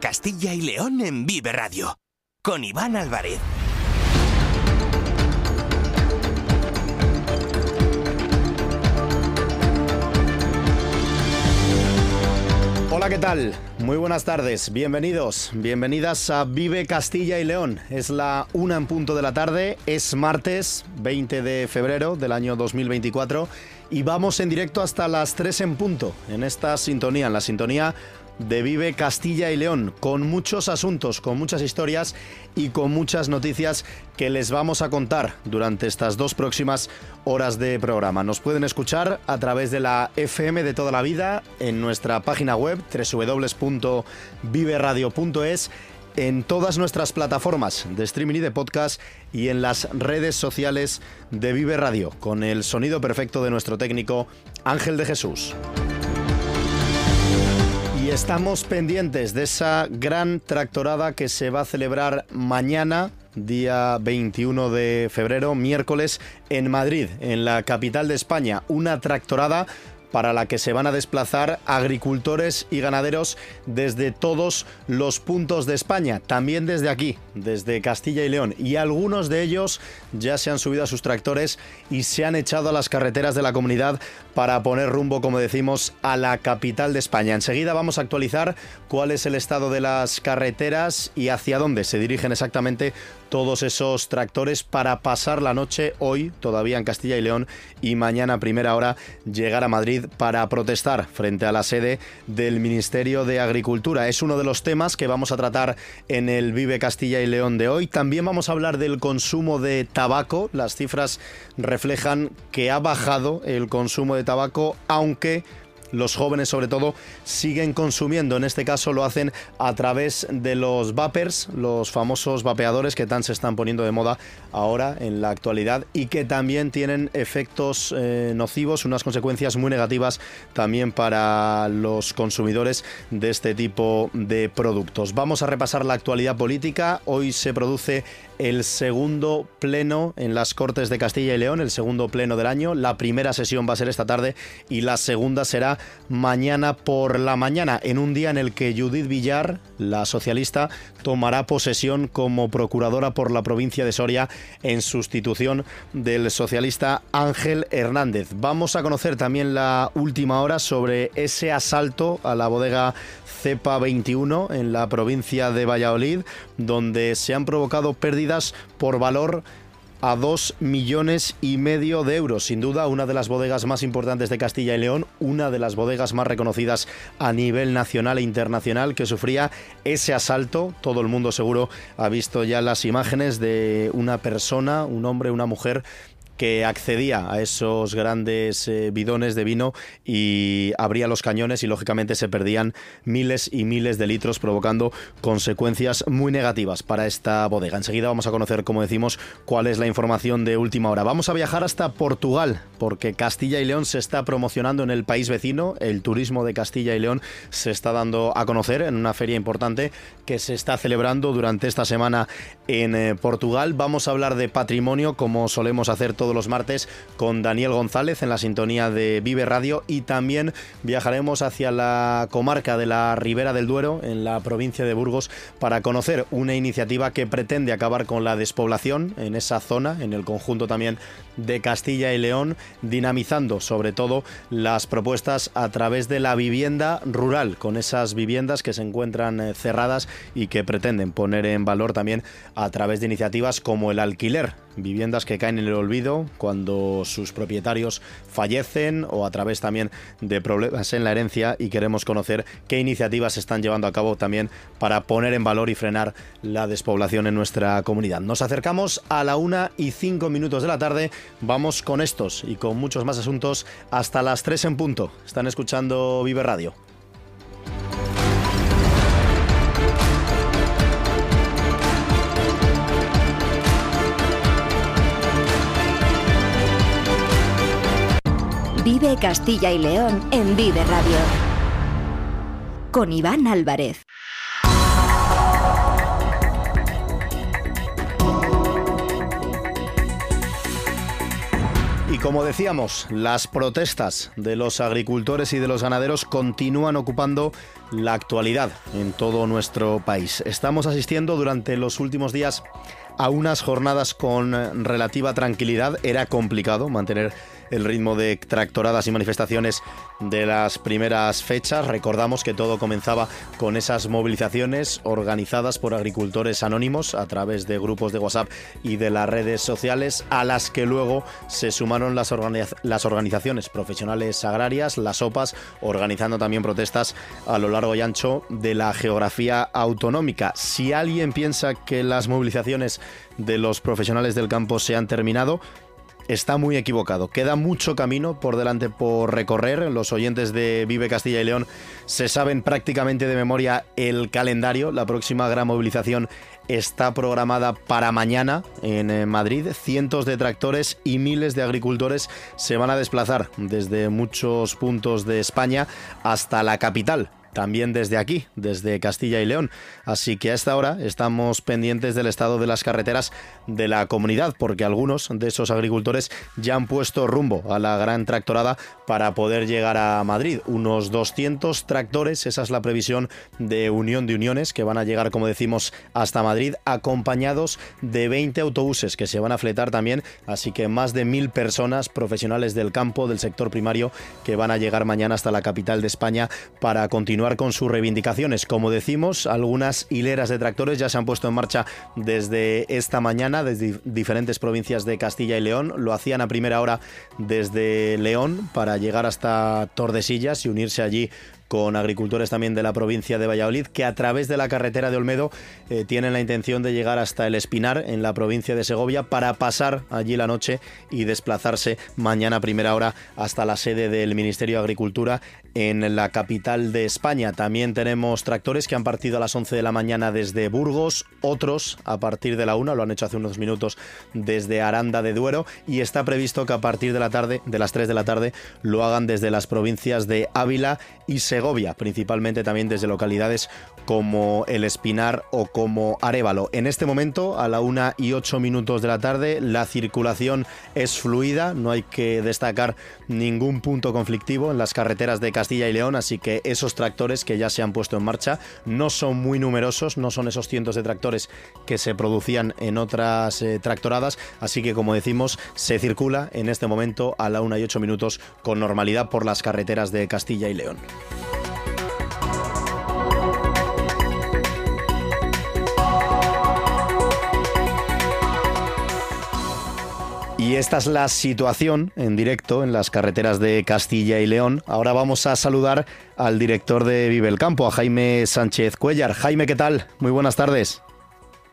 Castilla y León en Vive Radio, con Iván Álvarez. Hola, ¿qué tal? Muy buenas tardes, bienvenidos, bienvenidas a Vive Castilla y León. Es la una en punto de la tarde, es martes 20 de febrero del año 2024 y vamos en directo hasta las 3 en punto en esta sintonía, en la sintonía de Vive Castilla y León, con muchos asuntos, con muchas historias y con muchas noticias que les vamos a contar durante estas dos próximas horas de programa. Nos pueden escuchar a través de la FM de toda la vida en nuestra página web www.viveradio.es en todas nuestras plataformas de streaming y de podcast y en las redes sociales de Vive Radio, con el sonido perfecto de nuestro técnico Ángel de Jesús. Estamos pendientes de esa gran tractorada que se va a celebrar mañana, día 21 de febrero, miércoles, en Madrid, en la capital de España. Una tractorada para la que se van a desplazar agricultores y ganaderos desde todos los puntos de España, también desde aquí, desde Castilla y León. Y algunos de ellos ya se han subido a sus tractores y se han echado a las carreteras de la comunidad para poner rumbo, como decimos, a la capital de España. Enseguida vamos a actualizar cuál es el estado de las carreteras y hacia dónde se dirigen exactamente todos esos tractores para pasar la noche hoy todavía en Castilla y León y mañana a primera hora llegar a Madrid para protestar frente a la sede del Ministerio de Agricultura. Es uno de los temas que vamos a tratar en el Vive Castilla y León de hoy. También vamos a hablar del consumo de tabaco. Las cifras reflejan que ha bajado el consumo de tabaco, aunque los jóvenes sobre todo siguen consumiendo. En este caso lo hacen a través de los vapers, los famosos vapeadores que tan se están poniendo de moda ahora en la actualidad y que también tienen efectos eh, nocivos, unas consecuencias muy negativas también para los consumidores de este tipo de productos. Vamos a repasar la actualidad política. Hoy se produce el segundo pleno en las Cortes de Castilla y León, el segundo pleno del año. La primera sesión va a ser esta tarde y la segunda será mañana por la mañana, en un día en el que Judith Villar, la socialista, tomará posesión como procuradora por la provincia de Soria en sustitución del socialista Ángel Hernández. Vamos a conocer también la última hora sobre ese asalto a la bodega Cepa 21 en la provincia de Valladolid, donde se han provocado pérdidas por valor a dos millones y medio de euros. Sin duda, una de las bodegas más importantes de Castilla y León, una de las bodegas más reconocidas a nivel nacional e internacional que sufría ese asalto. Todo el mundo seguro ha visto ya las imágenes de una persona, un hombre, una mujer que accedía a esos grandes eh, bidones de vino y abría los cañones y lógicamente se perdían miles y miles de litros provocando consecuencias muy negativas para esta bodega. Enseguida vamos a conocer, como decimos, cuál es la información de última hora. Vamos a viajar hasta Portugal porque Castilla y León se está promocionando en el país vecino. El turismo de Castilla y León se está dando a conocer en una feria importante que se está celebrando durante esta semana en eh, Portugal. Vamos a hablar de patrimonio como solemos hacer todos los martes con Daniel González en la sintonía de Vive Radio y también viajaremos hacia la comarca de la Ribera del Duero en la provincia de Burgos para conocer una iniciativa que pretende acabar con la despoblación en esa zona, en el conjunto también de Castilla y León, dinamizando sobre todo las propuestas a través de la vivienda rural, con esas viviendas que se encuentran eh, cerradas y que pretenden poner en valor también a través de iniciativas como el alquiler viviendas que caen en el olvido cuando sus propietarios fallecen o a través también de problemas en la herencia y queremos conocer qué iniciativas se están llevando a cabo también para poner en valor y frenar la despoblación en nuestra comunidad. Nos acercamos a la una y cinco minutos de la tarde, vamos con estos y con muchos más asuntos hasta las tres en punto. Están escuchando Vive Radio. Vive Castilla y León en Vive Radio. Con Iván Álvarez. Y como decíamos, las protestas de los agricultores y de los ganaderos continúan ocupando la actualidad en todo nuestro país. Estamos asistiendo durante los últimos días a unas jornadas con relativa tranquilidad. Era complicado mantener el ritmo de tractoradas y manifestaciones de las primeras fechas. Recordamos que todo comenzaba con esas movilizaciones organizadas por agricultores anónimos a través de grupos de WhatsApp y de las redes sociales, a las que luego se sumaron las, organizaciones profesionales agrarias, las OPAs, organizando también protestas a lo largo y ancho de la geografía autonómica. Si alguien piensa que las movilizaciones de los profesionales del campo se han terminado, está muy equivocado. Queda mucho camino por delante por recorrer. Los oyentes de Vive Castilla y León se saben prácticamente de memoria el calendario. La próxima gran movilización está programada para mañana en eh, Madrid. Cientos de tractores y miles de agricultores se van a desplazar desde muchos puntos de España hasta la capital también desde aquí, desde Castilla y León. Así que a esta hora estamos pendientes del estado de las carreteras de la comunidad, porque algunos de esos agricultores ya han puesto rumbo a la gran tractorada para poder llegar a Madrid. Unos 200 tractores, esa es la previsión de Unión de Uniones, que van a llegar, como decimos, hasta Madrid, acompañados de 20 autobuses que se van a fletar también. Así que más de mil personas profesionales del campo, del sector primario, que van a llegar mañana hasta la capital de España para continuar con sus reivindicaciones. Como decimos, algunas hileras de tractores ya se han puesto en marcha desde esta mañana, desde diferentes provincias de Castilla y León. Lo hacían a primera hora desde León para llegar hasta Tordesillas y unirse allí con agricultores también de la provincia de Valladolid, que a través de la carretera de Olmedo eh, tienen la intención de llegar hasta el Espinar, en la provincia de Segovia, para pasar allí la noche y desplazarse mañana a primera hora hasta la sede del Ministerio de Agricultura en la capital de España. También tenemos tractores que han partido a las 11 de la mañana desde Burgos, otros a partir de la 1, lo han hecho hace unos minutos desde Aranda de Duero y está previsto que a partir de la tarde, de las 3 de la tarde, lo hagan desde las provincias de Ávila y Segovia, principalmente también desde localidades como El Espinar o como Arevalo. En este momento, a la 1 y 8 minutos de la tarde, la circulación es fluida, no hay que destacar ningún punto conflictivo en las carreteras de Castilla y León, así que esos tractores que ya se han puesto en marcha no son muy numerosos, no son esos cientos de tractores que se producían en otras eh, tractoradas, así que como decimos, se circula en este momento a la 1 y 8 minutos con normalidad por las carreteras de Castilla y León. Y esta es la situación en directo en las carreteras de Castilla y León. Ahora vamos a saludar al director de Vive el Campo, a Jaime Sánchez Cuellar. Jaime, ¿qué tal? Muy buenas tardes.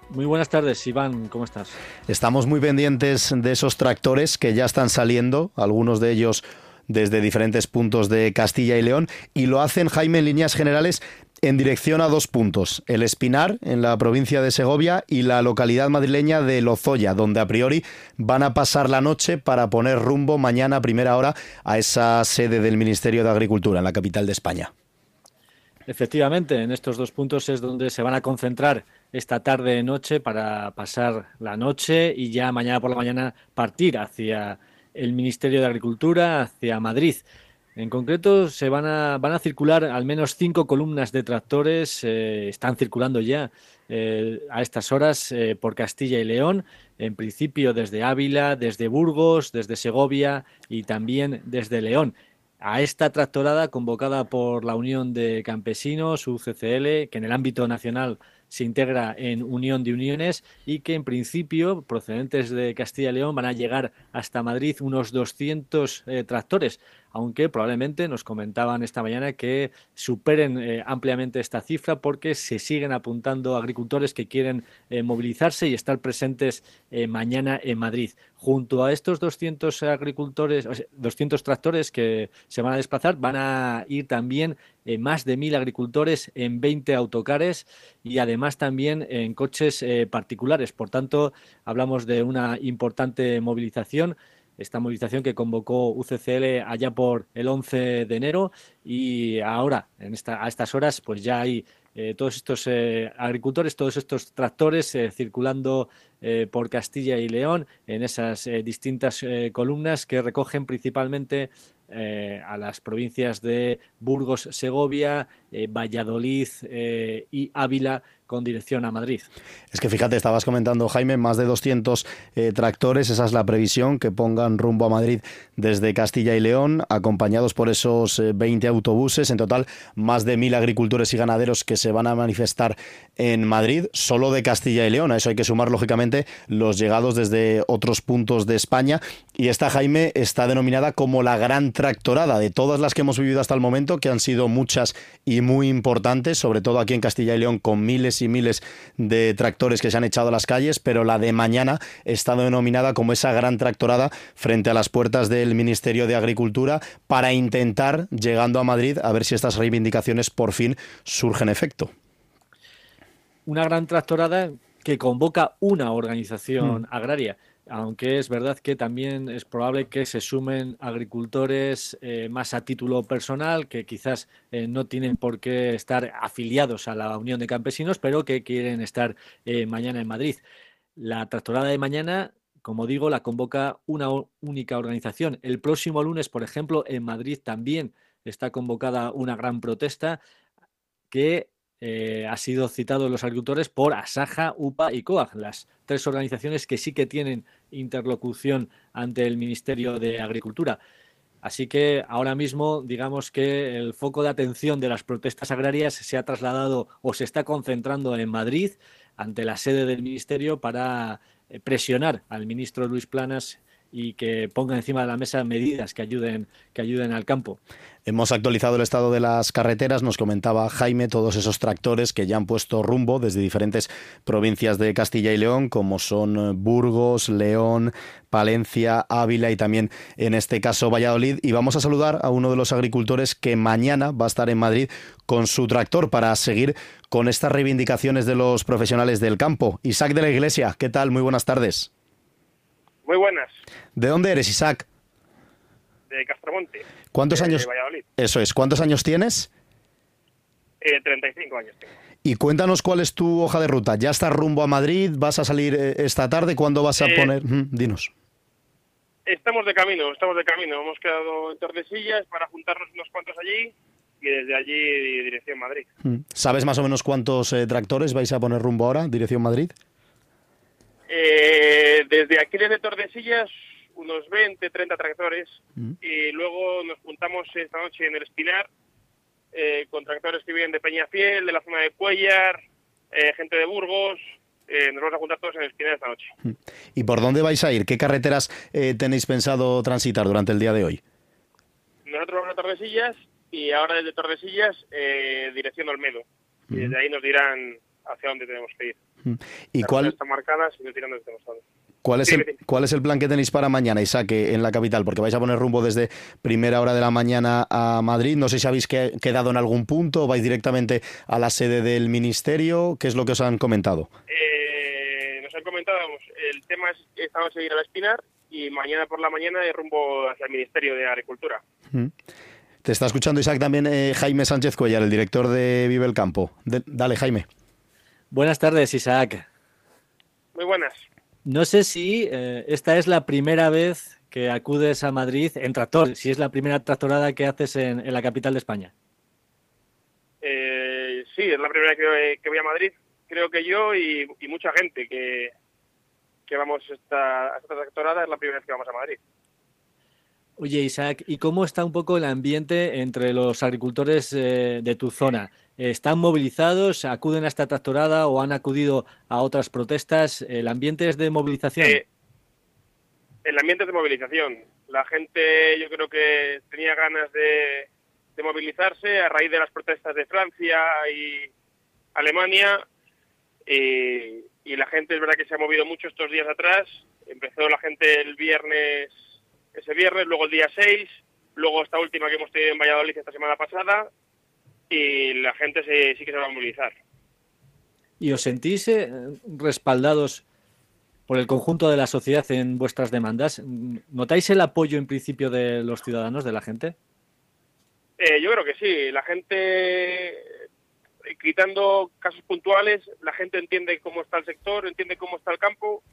Muy buenas tardes, Iván, ¿cómo estás? Estamos muy pendientes de esos tractores que ya están saliendo, algunos de ellos desde diferentes puntos de Castilla y León, y lo hacen, Jaime, en líneas generales, en dirección a dos puntos, el Espinar, en la provincia de Segovia, y la localidad madrileña de Lozoya, donde a priori van a pasar la noche para poner rumbo mañana a primera hora a esa sede del Ministerio de Agricultura, en la capital de España. Efectivamente, en estos dos puntos es donde se van a concentrar esta tarde noche para pasar la noche y ya mañana por la mañana partir hacia el Ministerio de Agricultura, hacia Madrid. En concreto, se van a, van a circular al menos cinco columnas de tractores, eh, están circulando ya eh, a estas horas eh, por Castilla y León, en principio desde Ávila, desde Burgos, desde Segovia y también desde León. A esta tractorada convocada por la Unión de Campesinos, UCCL, que en el ámbito nacional se integra en Unión de Uniones y que en principio, procedentes de Castilla y León, van a llegar hasta Madrid unos 200 tractores aunque probablemente nos comentaban esta mañana que superen eh, ampliamente esta cifra porque se siguen apuntando agricultores que quieren eh, movilizarse y estar presentes eh, mañana en Madrid. Junto a estos 200 agricultores, 200 tractores que se van a desplazar, van a ir también más de mil agricultores en 20 autocares y además también en coches particulares. Por tanto, hablamos de una importante movilización esta movilización que convocó UCCL allá por el 11 de enero. Y ahora, en esta, a estas horas, pues ya hay eh, todos estos eh, agricultores, todos estos tractores eh, circulando por Castilla y León en esas distintas columnas que recogen principalmente a las provincias de Burgos, Segovia, Valladolid y Ávila con dirección a Madrid. Es que fíjate, estabas comentando, Jaime, más de 200 eh, tractores, esa es la previsión, que pongan rumbo a Madrid desde Castilla y León, acompañados por esos 20 eh, autobuses, en total más de mil agricultores y ganaderos que se van a manifestar en Madrid, solo de Castilla y León, a eso hay que sumar, lógicamente, los llegados desde otros puntos de España, y esta, Jaime, está denominada como la gran tractorada de todas las que hemos vivido hasta el momento, que han sido muchas y muy importantes, sobre todo aquí en Castilla y León, con miles y miles de tractores que se han echado a las calles, pero la de mañana está denominada como esa gran tractorada frente a las puertas del Ministerio de Agricultura para intentar, llegando a Madrid, a ver si estas reivindicaciones por fin surgen efecto. Una gran tractorada que convoca una organización mm. agraria aunque es verdad que también es probable que se sumen agricultores eh, más a título personal, que quizás eh, no tienen por qué estar afiliados a la Unión de Campesinos, pero que quieren estar eh, mañana en Madrid. La tractorada de mañana, como digo, la convoca una única organización. El próximo lunes, por ejemplo, en Madrid también está convocada una gran protesta que eh, ha sido citado los agricultores por Asaja, UPA y COAG, las tres organizaciones que sí que tienen interlocución ante el Ministerio de Agricultura. Así que ahora mismo, digamos que el foco de atención de las protestas agrarias se ha trasladado o se está concentrando en Madrid, ante la sede del Ministerio, para eh, presionar al ministro Luis Planas y que ponga encima de la mesa medidas que ayuden, que ayuden al campo. Hemos actualizado el estado de las carreteras, nos comentaba Jaime todos esos tractores que ya han puesto rumbo desde diferentes provincias de Castilla y León, como son Burgos, León, Palencia, Ávila y también en este caso Valladolid. Y vamos a saludar a uno de los agricultores que mañana va a estar en Madrid con su tractor para seguir con estas reivindicaciones de los profesionales del campo. Isaac de la Iglesia, ¿qué tal? Muy buenas tardes. Muy buenas. ¿De dónde eres, Isaac? De Castromonte. ¿Cuántos años? Eso es. ¿Cuántos años tienes? Eh, 35 años tengo. Y cuéntanos cuál es tu hoja de ruta. ¿Ya estás rumbo a Madrid? ¿Vas a salir eh, esta tarde? ¿Cuándo vas a eh, poner? dinos. Estamos de camino, estamos de camino. Hemos quedado en Tordesillas para juntarnos unos cuantos allí y desde allí dirección Madrid. ¿Sabes más o menos cuántos eh, tractores vais a poner rumbo ahora, dirección Madrid? Eh, desde aquí, desde Tordesillas, unos 20, 30 tractores. Mm. Y luego nos juntamos esta noche en el Espinar eh, con tractores que vienen de Peñafiel, de la zona de Cuellar, eh, gente de Burgos. nos vamos a juntar todos en el Espinar esta noche. Mm. ¿Y por dónde vais a ir? ¿Qué carreteras tenéis pensado transitar durante el día de hoy? Nosotros vamos a Tordesillas y ahora desde Tordesillas dirección Olmedo. Y mm. desde ahí nos dirán hacia dónde tenemos que ir. ¿Y cuál, ¿Cuál es, el, ¿Cuál es el plan que tenéis para mañana, Isaac, en la capital? Porque vais a poner rumbo desde primera hora de la mañana a Madrid. No sé si habéis quedado en algún punto o vais directamente a la sede del ministerio. ¿Qué es lo que os han comentado? Eh, nos han comentado, el tema es que estamos a ir a la Espinar y mañana por la mañana de rumbo hacia el Ministerio de Agricultura. Te está escuchando, Isaac, también eh, Jaime Sánchez Cuellar, el director de Vive el Campo. dale, Jaime. Buenas tardes, Isaac. Muy buenas. No sé si eh, esta es la primera vez que acudes a Madrid en tractor, si es la primera tractorada que haces en, la capital de España. Eh, sí, es la primera vez que, voy a Madrid. Creo que yo y, mucha gente que, que vamos esta, a esta tractorada es la primera vez que vamos a Madrid. Oye, Isaac, ¿y cómo está un poco el ambiente entre los agricultores eh, de tu zona? ¿Están movilizados? ¿Acuden a esta tractorada o han acudido a otras protestas? ¿El ambiente es de movilización? Eh, el ambiente es de movilización. La gente yo creo que tenía ganas de, movilizarse a raíz de las protestas de Francia y Alemania y, y la gente es verdad que se ha movido mucho estos días atrás. Empezó la gente el viernes ese viernes, luego el día 6, luego esta última que hemos tenido en Valladolid esta semana pasada y la gente sí que se va a movilizar. ¿Y os sentís eh, respaldados por el conjunto de la sociedad en vuestras demandas? ¿Notáis el apoyo en principio de los ciudadanos, de la gente? Eh, yo creo que sí. La gente quitando casos puntuales, la gente entiende cómo está el sector, entiende cómo está el campo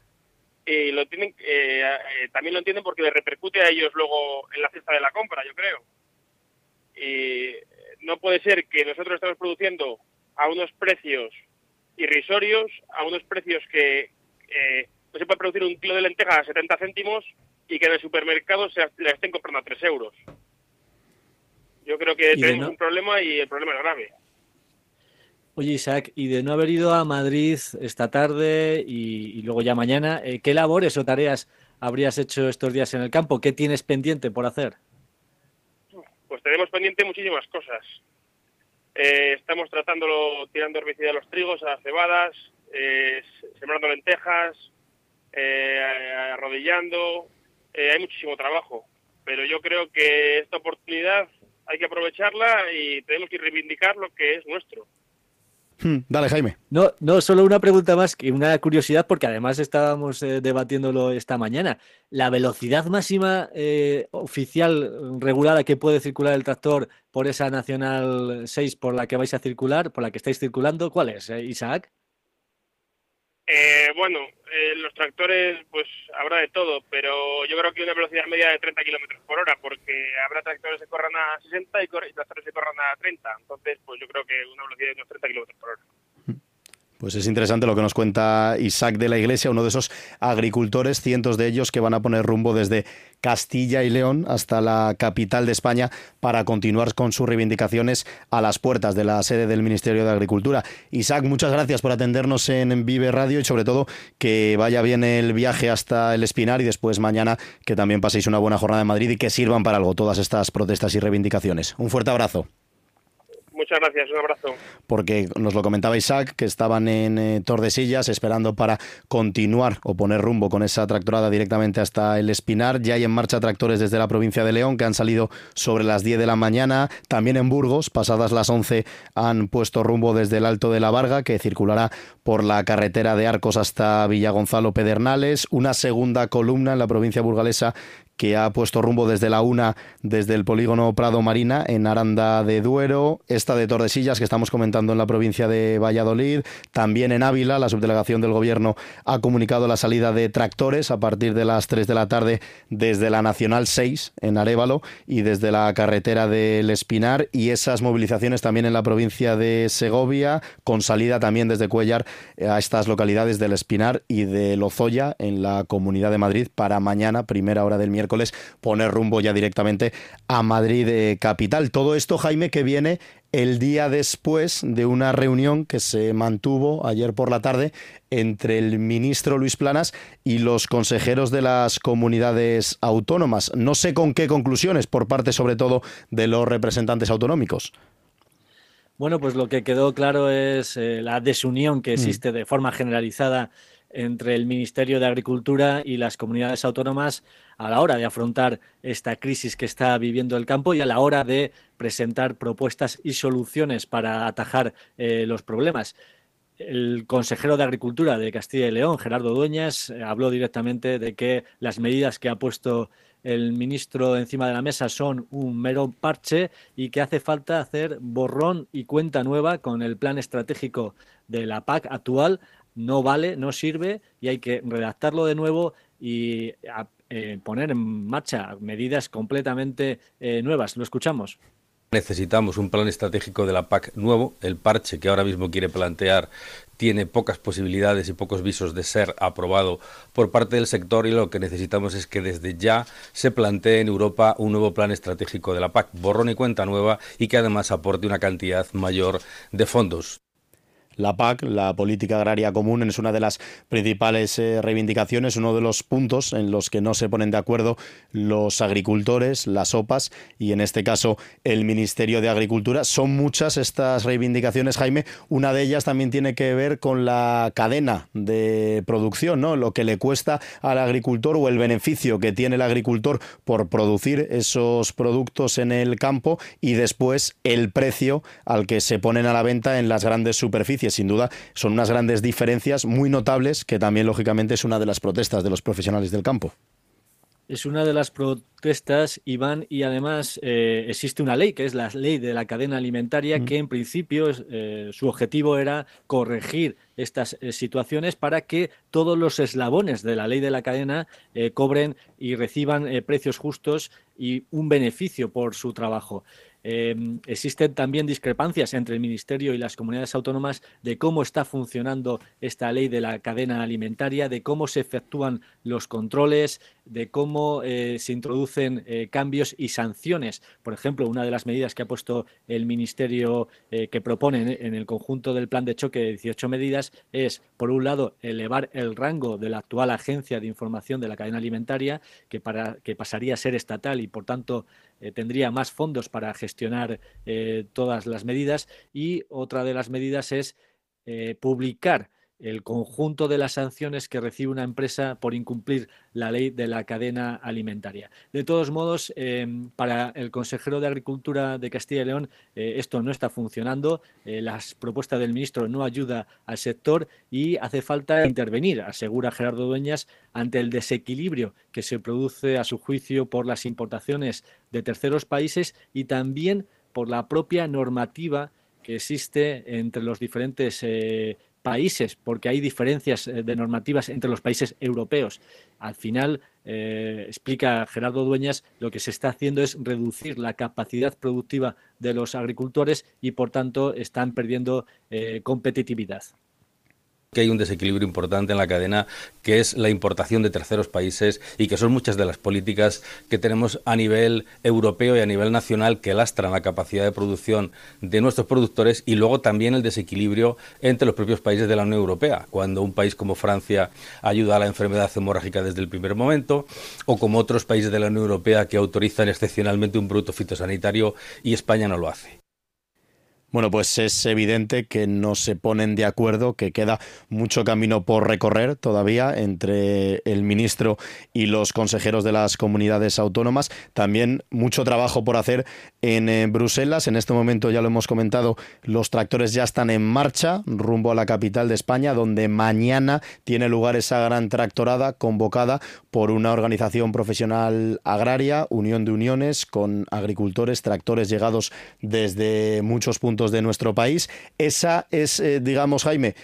y lo tienen, eh, eh, también lo entienden porque les repercute a ellos luego en la cesta de la compra, yo creo. Y no puede ser que nosotros estemos produciendo a unos precios irrisorios, a unos precios que eh, no se puede producir un kilo de lentejas a 70 céntimos y que en el supermercado se la estén comprando a 3 euros. Yo creo que tenemos un problema y el problema es grave. Oye, Isaac, y de no haber ido a Madrid esta tarde y, luego ya mañana, eh, ¿qué labores o tareas habrías hecho estos días en el campo? ¿Qué tienes pendiente por hacer? Pues tenemos pendiente muchísimas cosas. Eh, estamos tratándolo, tirando herbicida a los trigos, a las cebadas, eh, sembrando lentejas, arrodillando. hay muchísimo trabajo, pero yo creo que esta oportunidad hay que aprovecharla y tenemos que reivindicar lo que es nuestro. Hmm, dale, Jaime. No, no, solo una pregunta más que una curiosidad, porque además estábamos eh, debatiéndolo esta mañana. La velocidad máxima eh, oficial regulada que puede circular el tractor por esa Nacional 6 por la que vais a circular, por la que estáis circulando, ¿cuál es, eh, Isaac? Eh, bueno, eh, los tractores, pues habrá de todo, pero yo creo que una velocidad media de 30 kilómetros por hora, porque habrá tractores que corran a 60 y, tractores que corran a 30. Entonces, pues yo creo que una velocidad de unos 30 kilómetros por hora. Pues es interesante lo que nos cuenta Isaac de la Iglesia, uno de esos agricultores, cientos de ellos que van a poner rumbo desde Castilla y León hasta la capital de España para continuar con sus reivindicaciones a las puertas de la sede del Ministerio de Agricultura. Isaac, muchas gracias por atendernos en Vive Radio y sobre todo que vaya bien el viaje hasta el Espinar y después mañana que también paséis una buena jornada en Madrid y que sirvan para algo todas estas protestas y reivindicaciones. Un fuerte abrazo. Muchas gracias, un abrazo. Porque nos lo comentaba Isaac, que estaban en eh, Tordesillas esperando para continuar o poner rumbo con esa tractorada directamente hasta el Espinar. Ya hay en marcha tractores desde la provincia de León que han salido sobre las 10 de la mañana. También en Burgos, pasadas las 11, han puesto rumbo desde el Alto de la Varga, que circulará por la carretera de Arcos hasta Villagonzalo Pedernales. Una segunda columna en la provincia burgalesa que ha puesto rumbo desde la una, desde el polígono Prado Marina en Aranda de Duero, esta de Tordesillas que estamos comentando en la provincia de Valladolid, también en Ávila, la subdelegación del gobierno ha comunicado la salida de tractores a partir de las 3 de la tarde desde la Nacional 6 en Arevalo y desde la carretera del Espinar. Y esas movilizaciones también en la provincia de Segovia, con salida también desde Cuellar a estas localidades del Espinar y de Lozoya en la Comunidad de Madrid para mañana, primera hora del miércoles poner rumbo ya directamente a Madrid eh, capital. Todo esto, Jaime, que viene el día después de una reunión que se mantuvo ayer por la tarde entre el ministro Luis Planas y los consejeros de las comunidades autónomas. No sé con qué conclusiones, por parte sobre todo de los representantes autonómicos. Bueno, pues lo que quedó claro es eh, la desunión que mm. existe de forma generalizada entre el Ministerio de Agricultura y las comunidades autónomas a la hora de afrontar esta crisis que está viviendo el campo y a la hora de presentar propuestas y soluciones para atajar eh, los problemas. El consejero de Agricultura de Castilla y León, Gerardo Dueñas, habló directamente de que las medidas que ha puesto el ministro encima de la mesa son un mero parche y que hace falta hacer borrón y cuenta nueva con el plan estratégico de la PAC actual. No vale, no sirve y hay que redactarlo de nuevo y eh, poner en marcha medidas completamente eh, nuevas. Lo escuchamos. Necesitamos un plan estratégico de la PAC nuevo. El parche que ahora mismo quiere plantear tiene pocas posibilidades y pocos visos de ser aprobado por parte del sector y lo que necesitamos es que desde ya se plantee en Europa un nuevo plan estratégico de la PAC, borrón y cuenta nueva y que además aporte una cantidad mayor de fondos. La PAC, la Política Agraria Común, es una de las principales eh, reivindicaciones, uno de los puntos en los que no se ponen de acuerdo los agricultores, las OPAs y en este caso el Ministerio de Agricultura. Son muchas estas reivindicaciones, Jaime. Una de ellas también tiene que ver con la cadena de producción, ¿no? Lo que le cuesta al agricultor o el beneficio que tiene el agricultor por producir esos productos en el campo y después el precio al que se ponen a la venta en las grandes superficies sin duda son unas grandes diferencias muy notables que también lógicamente es una de las protestas de los profesionales del campo. Es una de las protestas, Iván, y además eh, existe una ley, que es la ley de la cadena alimentaria, que en principio eh, su objetivo era corregir estas eh, situaciones para que todos los eslabones de la ley de la cadena cobren y reciban precios justos y un beneficio por su trabajo. Em, existen también discrepancias entre el Ministerio y las comunidades autónomas de cómo está funcionando esta ley de la cadena alimentaria, de cómo se efectúan los controles, de cómo eh, se introducen eh, cambios y sanciones. Por ejemplo, una de las medidas que ha puesto el Ministerio eh, que propone en el conjunto del plan de choque de 18 medidas es, por un lado, elevar el rango de la actual Agencia de Información de la Cadena Alimentaria, que, para, que pasaría a ser estatal y, por tanto, tendría más fondos para gestionar todas las medidas. Y otra de las medidas es publicar el conjunto de las sanciones que recibe una empresa por incumplir la ley de la cadena alimentaria. De todos modos, em, para el consejero de Agricultura de Castilla y León, eh, esto no está funcionando. Eh, las propuestas del ministro no ayuda al sector y hace falta intervenir, asegura Gerardo Dueñas, ante el desequilibrio que se produce a su juicio por las importaciones de terceros países y también por la propia normativa que existe entre los diferentes eh, países, porque hay diferencias eh, de normativas entre los países europeos. Al final, eh, explica Gerardo Dueñas, lo que se está haciendo es reducir la capacidad productiva de los agricultores y, por tanto, están perdiendo eh, competitividad que hay un desequilibrio importante en la cadena, que es la importación de terceros países y que son muchas de las políticas que tenemos a nivel europeo y a nivel nacional que lastran la capacidad de producción de nuestros productores y luego también el desequilibrio entre los propios países de la Unión Europea, cuando un país como Francia ayuda a la enfermedad hemorrágica desde el primer momento, o como otros países de la Unión Europea que autorizan excepcionalmente un producto fitosanitario y España no lo hace. Bueno, pues es evidente que no se ponen de acuerdo, que queda mucho camino por recorrer todavía entre el ministro y los consejeros de las comunidades autónomas. También mucho trabajo por hacer en eh, Bruselas. En este momento, ya lo hemos comentado, los tractores ya están en marcha rumbo a la capital de España, donde mañana tiene lugar esa gran tractorada convocada por una organización profesional agraria, Unión de Uniones, con agricultores, tractores llegados desde muchos puntos de nuestro país. Esa es, eh, digamos, Jaime,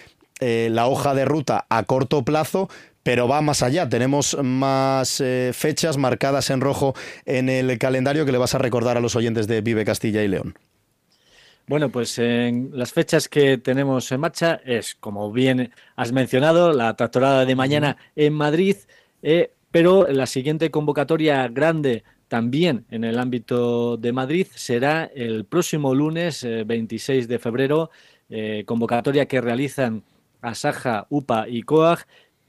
eh, la hoja de ruta a corto plazo, pero va más allá. Tenemos más eh, fechas marcadas en rojo en el calendario que le vas a recordar a los oyentes de Vive Castilla y León. Bueno, pues en las fechas que tenemos en marcha es, como bien has mencionado, la tractorada de mañana en Madrid, pero la siguiente convocatoria grande también en el ámbito de Madrid será el próximo lunes 26 eh, de febrero, eh, convocatoria que realizan Asaja, UPA y COAG,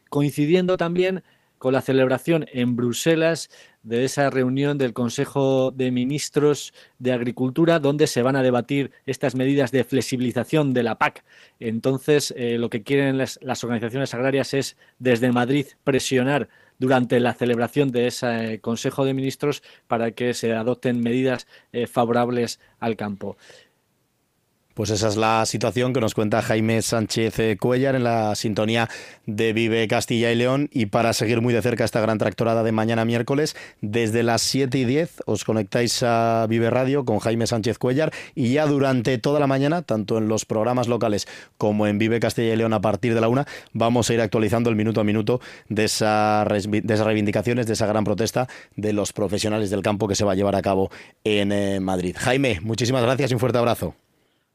coincidiendo también con la celebración en Bruselas de esa reunión del Consejo de Ministros de Agricultura, donde se van a debatir estas medidas de flexibilización de la PAC. Entonces, eh, lo que quieren las organizaciones agrarias es, desde Madrid, presionar durante la celebración de ese Consejo de Ministros para que se adopten medidas eh, favorables al campo. Pues esa es la situación que nos cuenta Jaime Sánchez eh, Cuellar en la sintonía de Vive Castilla y León. Y para seguir muy de cerca esta gran tractorada de mañana miércoles, desde las 7 y 10 os conectáis a Vive Radio con Jaime Sánchez Cuellar y ya durante toda la mañana, tanto en los programas locales como en Vive Castilla y León a partir de la una, vamos a ir actualizando el minuto a minuto de, esa, esas reivindicaciones, de esa gran protesta de los profesionales del campo que se va a llevar a cabo en eh, Madrid. Jaime, muchísimas gracias y un fuerte abrazo.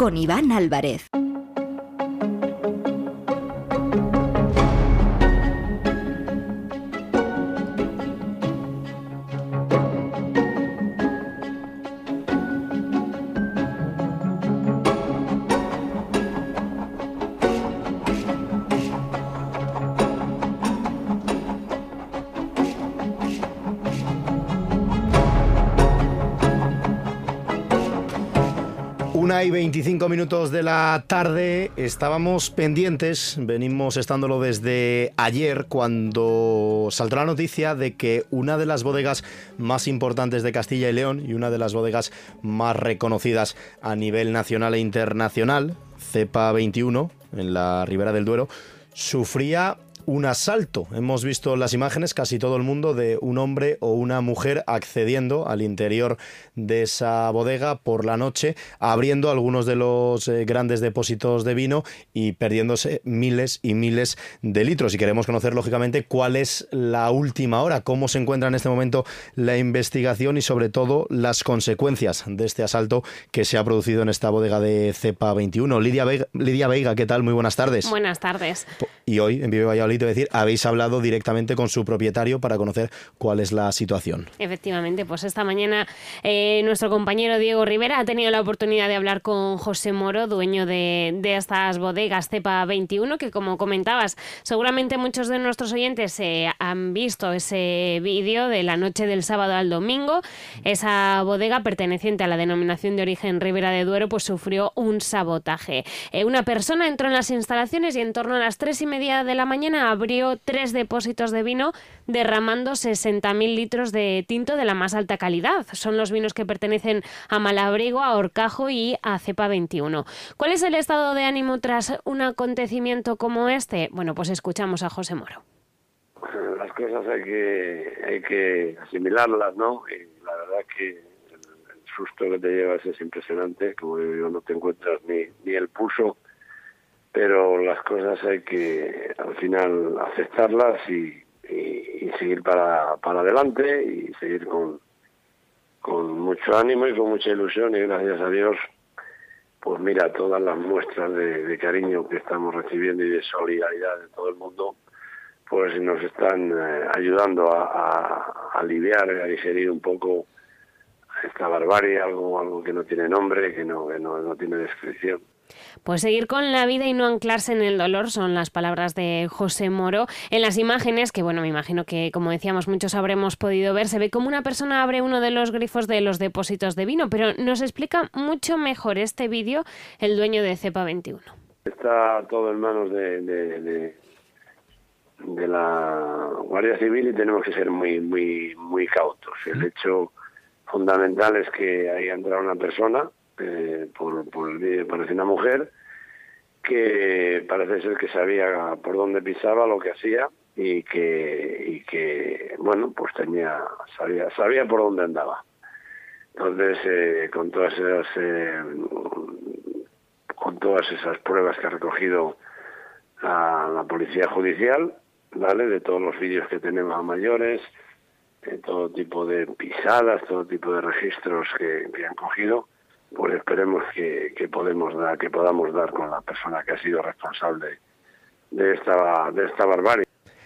con Iván Álvarez. Una y 25 minutos de la tarde estábamos pendientes, venimos estándolo desde ayer cuando saltó la noticia de que una de las bodegas más importantes de Castilla y León y una de las bodegas más reconocidas a nivel nacional e internacional, Cepa 21, en la Ribera del Duero, sufría un asalto. Hemos visto las imágenes, casi todo el mundo, de un hombre o una mujer accediendo al interior de esa bodega por la noche, abriendo algunos de los eh, grandes depósitos de vino y perdiéndose miles y miles de litros. Y queremos conocer, lógicamente, cuál es la última hora, cómo se encuentra en este momento la investigación y, sobre todo, las consecuencias de este asalto que se ha producido en esta bodega de Cepa 21. Lidia Veiga, Lidia Veiga ¿qué tal? Muy buenas tardes. Buenas tardes. Y hoy, en Vive Valladolid, decir, habéis hablado directamente con su propietario para conocer cuál es la situación. Efectivamente, pues esta mañana eh, nuestro compañero Diego Rivera ha tenido la oportunidad de hablar con José Moro, dueño de, de estas bodegas Cepa 21, que como comentabas, seguramente muchos de nuestros oyentes eh, han visto ese vídeo de la noche del sábado al domingo. Esa bodega perteneciente a la denominación de origen Ribera de Duero, pues sufrió un sabotaje. Eh, una persona entró en las instalaciones y en torno a las tres y media de la mañana abrió tres depósitos de vino derramando 60.000 litros de tinto de la más alta calidad. Son los vinos que pertenecen a Malabrigo, a Orcajo y a Cepa 21. ¿Cuál es el estado de ánimo tras un acontecimiento como este? Bueno, pues escuchamos a José Moro. Las cosas hay que, hay que asimilarlas, ¿no? La verdad que el, susto que te llevas es impresionante, como digo, no te encuentras ni, ni el pulso pero las cosas hay que al final aceptarlas y, seguir para, para adelante y seguir con, con mucho ánimo y con mucha ilusión y gracias a Dios pues mira todas las muestras de, cariño que estamos recibiendo y de solidaridad de todo el mundo pues nos están eh, ayudando a, aliviar a digerir un poco esta barbarie algo algo que no tiene nombre que no que no tiene descripción pues seguir con la vida y no anclarse en el dolor son las palabras de José Moro. En las imágenes, que bueno, me imagino que como decíamos muchos habremos podido ver, se ve como una persona abre uno de los grifos de los depósitos de vino, pero nos explica mucho mejor este vídeo el dueño de Cepa 21. Está todo en manos de, de, la Guardia Civil y tenemos que ser muy, muy, muy cautos. El hecho fundamental es que haya entrado una persona eh, por, por, parece una mujer que parece ser que sabía por dónde pisaba, lo que hacía y que, y que bueno, pues tenía, sabía, sabía por dónde andaba. Entonces, eh, con todas esas, eh, con todas esas pruebas que ha recogido la policía judicial, ¿vale? De todos los vídeos que tenemos a mayores, de todo tipo de pisadas, todo tipo de registros que han cogido, pues esperemos que, podemos dar, que podamos dar con la persona que ha sido responsable de esta, barbarie.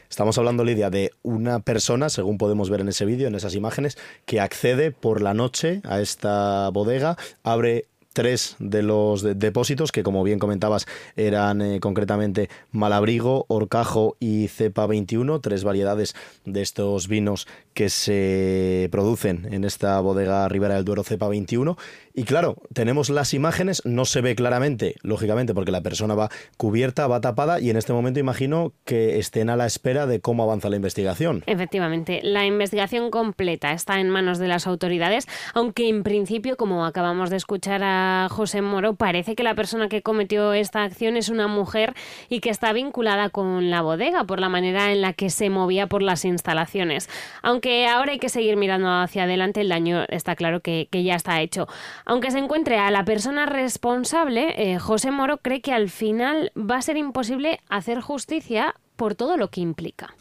Estamos hablando, Lidia, de una persona, según podemos ver en ese vídeo, en esas imágenes, que accede por la noche a esta bodega, abre tres de los depósitos que, como bien comentabas, eran eh, concretamente Malabrigo, Orcajo y Cepa 21, tres variedades de estos vinos que se producen en esta bodega Ribera del Duero Cepa 21. Y claro, tenemos las imágenes, no se ve claramente, lógicamente, porque la persona va cubierta, va tapada y en este momento imagino que estén a la espera de cómo avanza la investigación. Efectivamente, la investigación completa está en manos de las autoridades, aunque en principio, como acabamos de escuchar a José Moro, parece que la persona que cometió esta acción es una mujer y que está vinculada con la bodega por la manera en la que se movía por las instalaciones. Aunque ahora hay que seguir mirando hacia adelante, el daño está claro que, que ya está hecho. Aunque se encuentre a la persona responsable, eh, José Moro cree que al final va a ser imposible hacer justicia por todo lo que implica.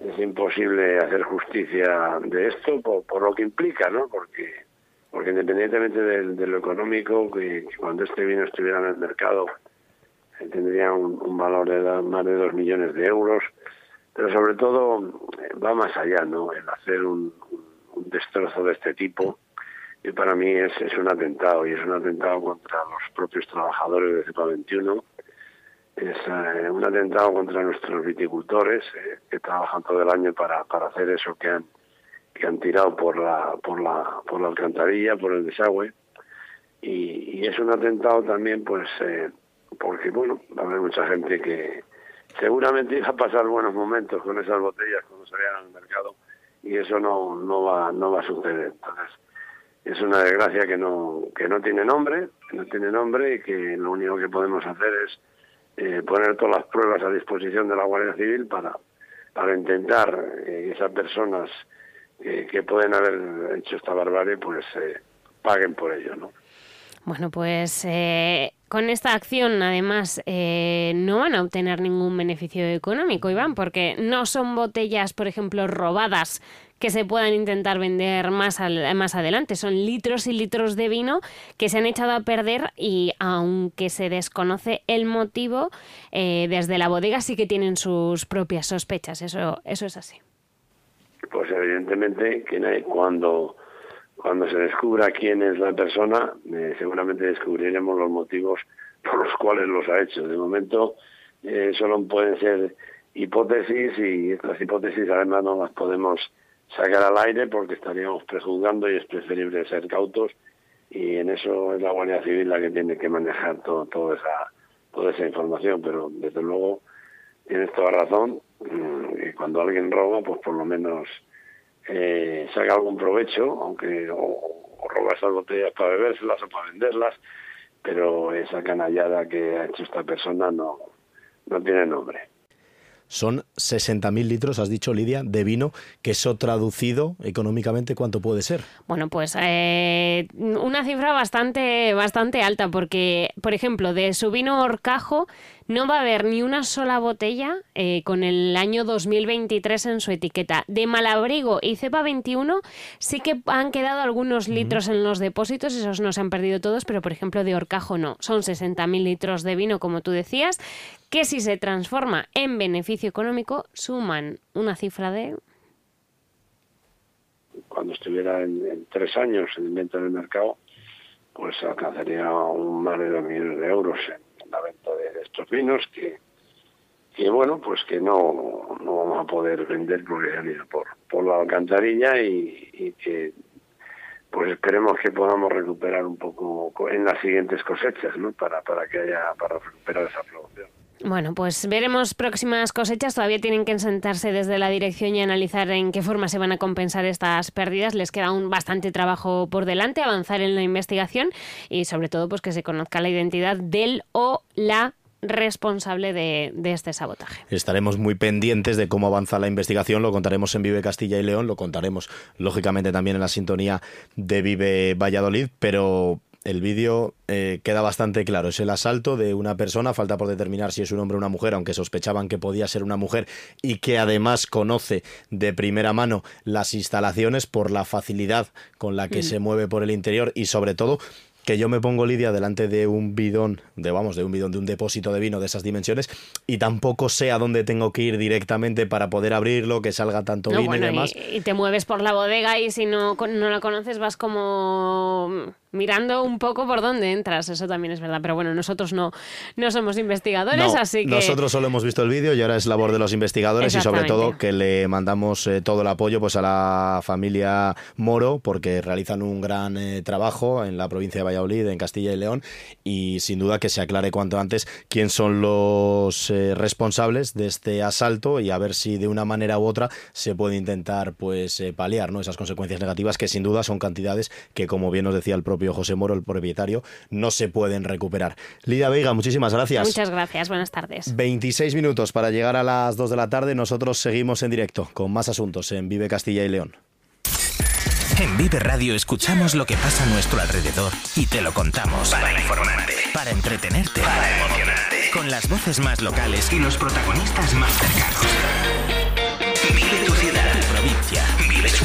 Es imposible hacer justicia de esto por, lo que implica, ¿no? Porque, porque independientemente de, lo económico, que, cuando este vino estuviera en el mercado eh, tendría un, valor de más de dos millones de euros, pero sobre todo eh, va más allá, ¿no? El hacer un destrozo de este tipo y para mí es, es un atentado y es un atentado contra los propios trabajadores de CEPA 21 es eh, un atentado contra nuestros viticultores eh, que trabajan todo el año para, para hacer eso que han que han tirado por la por la por la alcantarilla por el desagüe y, es un atentado también, pues, eh, porque, bueno, va a haber mucha gente que seguramente iba a pasar buenos momentos con esas botellas cuando salieran al mercado y eso no, no, va, no va a suceder. Entonces, es una desgracia que no, que no tiene nombre, que no tiene nombre y que lo único que podemos hacer es eh, poner todas las pruebas a disposición de la Guardia Civil para, para intentar eh, que esas personas que pueden haber hecho esta barbarie pues eh, paguen por ello, ¿no? Bueno, pues con esta acción, además, no van a obtener ningún beneficio económico, Iván, porque no son botellas, por ejemplo, robadas que se puedan intentar vender más, más adelante. Son litros y litros de vino que se han echado a perder y aunque se desconoce el motivo, eh, desde la bodega sí que tienen sus propias sospechas. Eso, eso es así. Pues evidentemente que cuando cuando se descubra quién es la persona, eh, seguramente descubriremos los motivos por los cuales los ha hecho. De momento eh, solo pueden ser hipótesis y estas hipótesis además no las podemos sacar al aire porque estaríamos prejuzgando y es preferible ser cautos y en eso es la Guardia Civil la que tiene que manejar todo, toda esa toda esa información, pero desde luego tienes toda razón mm, cuando alguien roba pues por lo menos eh, saca algún provecho, aunque o, roba esas botellas para bebérselas o para venderlas, pero esa canallada que ha hecho esta persona no, no tiene nombre. Son 60.000 litros, has dicho Lidia, de vino, que eso traducido económicamente, ¿cuánto puede ser? Bueno, pues eh, una cifra bastante, bastante alta, porque, por ejemplo, de su vino Orcajo no va a haber ni una sola botella eh, con el año 2023 en su etiqueta. De Malabrigo y Cepa 21 sí que han quedado algunos litros en los depósitos, esos no se han perdido todos, pero por ejemplo de Orcajo no. Son 60.000 litros de vino, como tú decías, que si se transforma en beneficio económico suman una cifra de cuando estuviera en, tres años en venta del mercado, pues alcanzaría un más de dos millones de euros la de estos vinos que, que bueno, pues que no, no vamos a poder vender porque han ido por, por la alcantarilla y, y que pues esperemos que podamos recuperar un poco en las siguientes cosechas, ¿no? Para, para que haya, para recuperar esa producción. Bueno, pues veremos próximas cosechas. Todavía tienen que sentarse desde la dirección y analizar en qué forma se van a compensar estas pérdidas. Les queda un bastante trabajo por delante, avanzar en la investigación y sobre todo pues que se conozca la identidad del o la responsable de, de, este sabotaje. Estaremos muy pendientes de cómo avanza la investigación, lo contaremos en Vive Castilla y León, lo contaremos lógicamente también en la sintonía de Vive Valladolid, pero el vídeo eh, queda bastante claro. Es el asalto de una persona, falta por determinar si es un hombre o una mujer, aunque sospechaban que podía ser una mujer y que además conoce de primera mano las instalaciones por la facilidad con la que mm. se mueve por el interior y sobre todo que yo me pongo Lidia delante de un bidón, de vamos, de un bidón, de un depósito de vino de esas dimensiones y tampoco sé a dónde tengo que ir directamente para poder abrirlo, que salga tanto vino y demás. Y, te mueves por la bodega y si no, no la conoces vas como mirando un poco por dónde entras, eso también es verdad. Pero bueno, nosotros no, no somos investigadores, así que... Nosotros solo hemos visto el vídeo y ahora es labor de los investigadores y sobre todo que le mandamos eh, todo el apoyo pues a la familia Moro porque realizan un gran eh, trabajo en la provincia de Valladolid, en Castilla y León y sin duda que se aclare cuanto antes quién son los eh, responsables de este asalto y a ver si de una manera u otra se puede intentar pues paliar ¿no? esas consecuencias negativas que sin duda son cantidades que como bien nos decía el propio José Moro, el propietario, no se pueden recuperar. Lidia Veiga, muchísimas gracias. Muchas gracias, buenas tardes. 26 minutos para llegar a las 2 de la tarde. Nosotros seguimos en directo con más asuntos en Vive Castilla y León. En Vive Radio escuchamos lo que pasa a nuestro alrededor y te lo contamos. Para informarte, para entretenerte, para emocionarte. Con las voces más locales y los protagonistas más cercanos. Vive tu ciudad, tu provincia.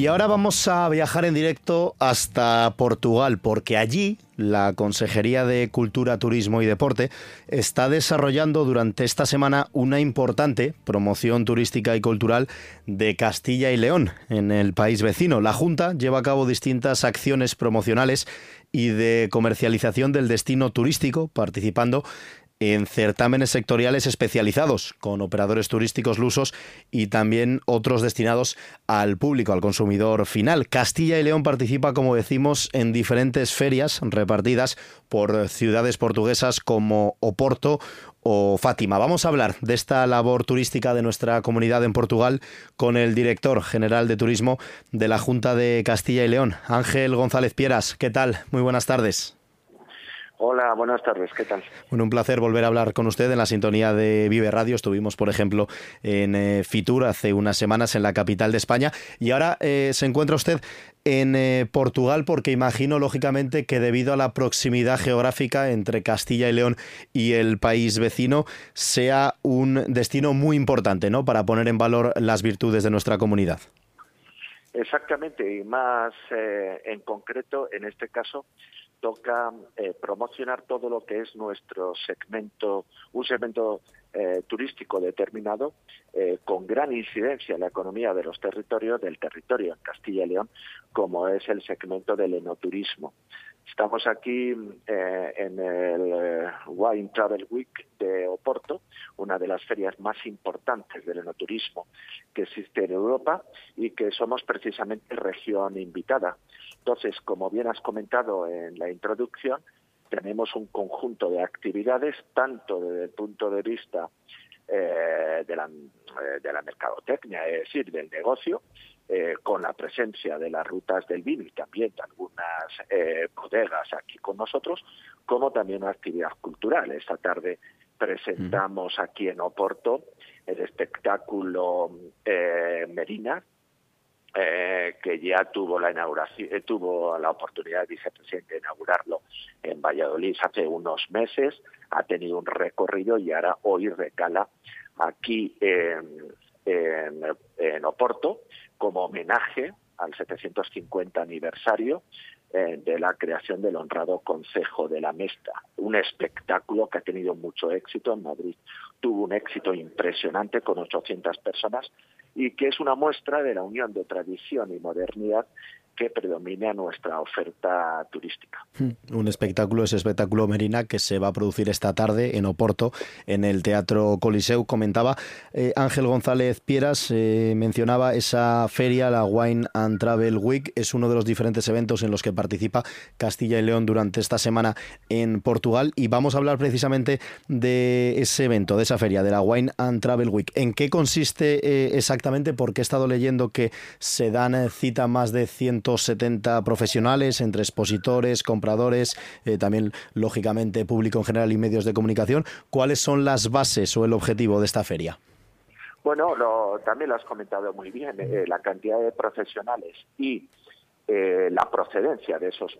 Y ahora vamos a viajar en directo hasta Portugal, porque allí la Consejería de Cultura, Turismo y Deporte está desarrollando durante esta semana una importante promoción turística y cultural de Castilla y León en el país vecino. La Junta lleva a cabo distintas acciones promocionales y de comercialización del destino turístico, participando en certámenes sectoriales especializados con operadores turísticos lusos y también otros destinados al público, al consumidor final. Castilla y León participa, como decimos, en diferentes ferias repartidas por ciudades portuguesas como Oporto o Fátima. Vamos a hablar de esta labor turística de nuestra comunidad en Portugal con el director general de turismo de la Junta de Castilla y León, Ángel González Pieras. ¿Qué tal? Muy buenas tardes. Hola, buenas tardes, ¿qué tal? Bueno, un placer volver a hablar con usted en la sintonía de Vive Radio. Estuvimos, por ejemplo, en eh, Fitur hace unas semanas en la capital de España y ahora eh, se encuentra usted en eh, Portugal porque imagino, lógicamente, que debido a la proximidad geográfica entre Castilla y León y el país vecino, sea un destino muy importante, ¿no?, para poner en valor las virtudes de nuestra comunidad. Exactamente, y más en concreto, en este caso, toca eh, promocionar todo lo que es nuestro segmento, un segmento eh, turístico determinado eh, con gran incidencia en la economía de los territorios del territorio en Castilla y León, como es el segmento del enoturismo. Estamos aquí en el Wine Travel Week de Oporto, una de las ferias más importantes del enoturismo que existe en Europa y que somos precisamente región invitada. Entonces, como bien has comentado en la introducción, tenemos un conjunto de actividades, tanto desde el punto de vista eh, de, la, eh, de, la, mercadotecnia, es decir, del negocio, eh, con la presencia de las rutas del vino y también de algunas bodegas aquí con nosotros, como también una actividad cultural. Esta tarde presentamos aquí en Oporto el espectáculo Merina, eh, que ya tuvo la inauguración, eh, tuvo la oportunidad el vicepresidente de inaugurarlo en Valladolid hace unos meses, ha tenido un recorrido y ahora hoy recala aquí en, en, Oporto como homenaje al 750 aniversario eh, de la creación del honrado Consejo de la Mesta, un espectáculo que ha tenido mucho éxito en Madrid. Tuvo un éxito impresionante con 800 personas y que es una muestra de la unión de tradición y modernidad que predomina nuestra oferta turística. Hmm. Un espectáculo, ese espectáculo Merina que se va a producir esta tarde en Oporto, en el Teatro Coliseu. Comentaba eh, Ángel González Pieras, eh, mencionaba esa feria, la Wine and Travel Week, es uno de los diferentes eventos en los que participa Castilla y León durante esta semana en Portugal y vamos a hablar precisamente de ese evento, de esa feria, de la Wine and Travel Week. ¿En qué consiste eh, exactamente? Porque he estado leyendo que se dan cita más de 100 70 profesionales entre expositores, compradores, eh, también lógicamente público en general y medios de comunicación. ¿Cuáles son las bases o el objetivo de esta feria? Bueno, también lo has comentado muy bien, eh, la cantidad de profesionales y eh, la procedencia de esos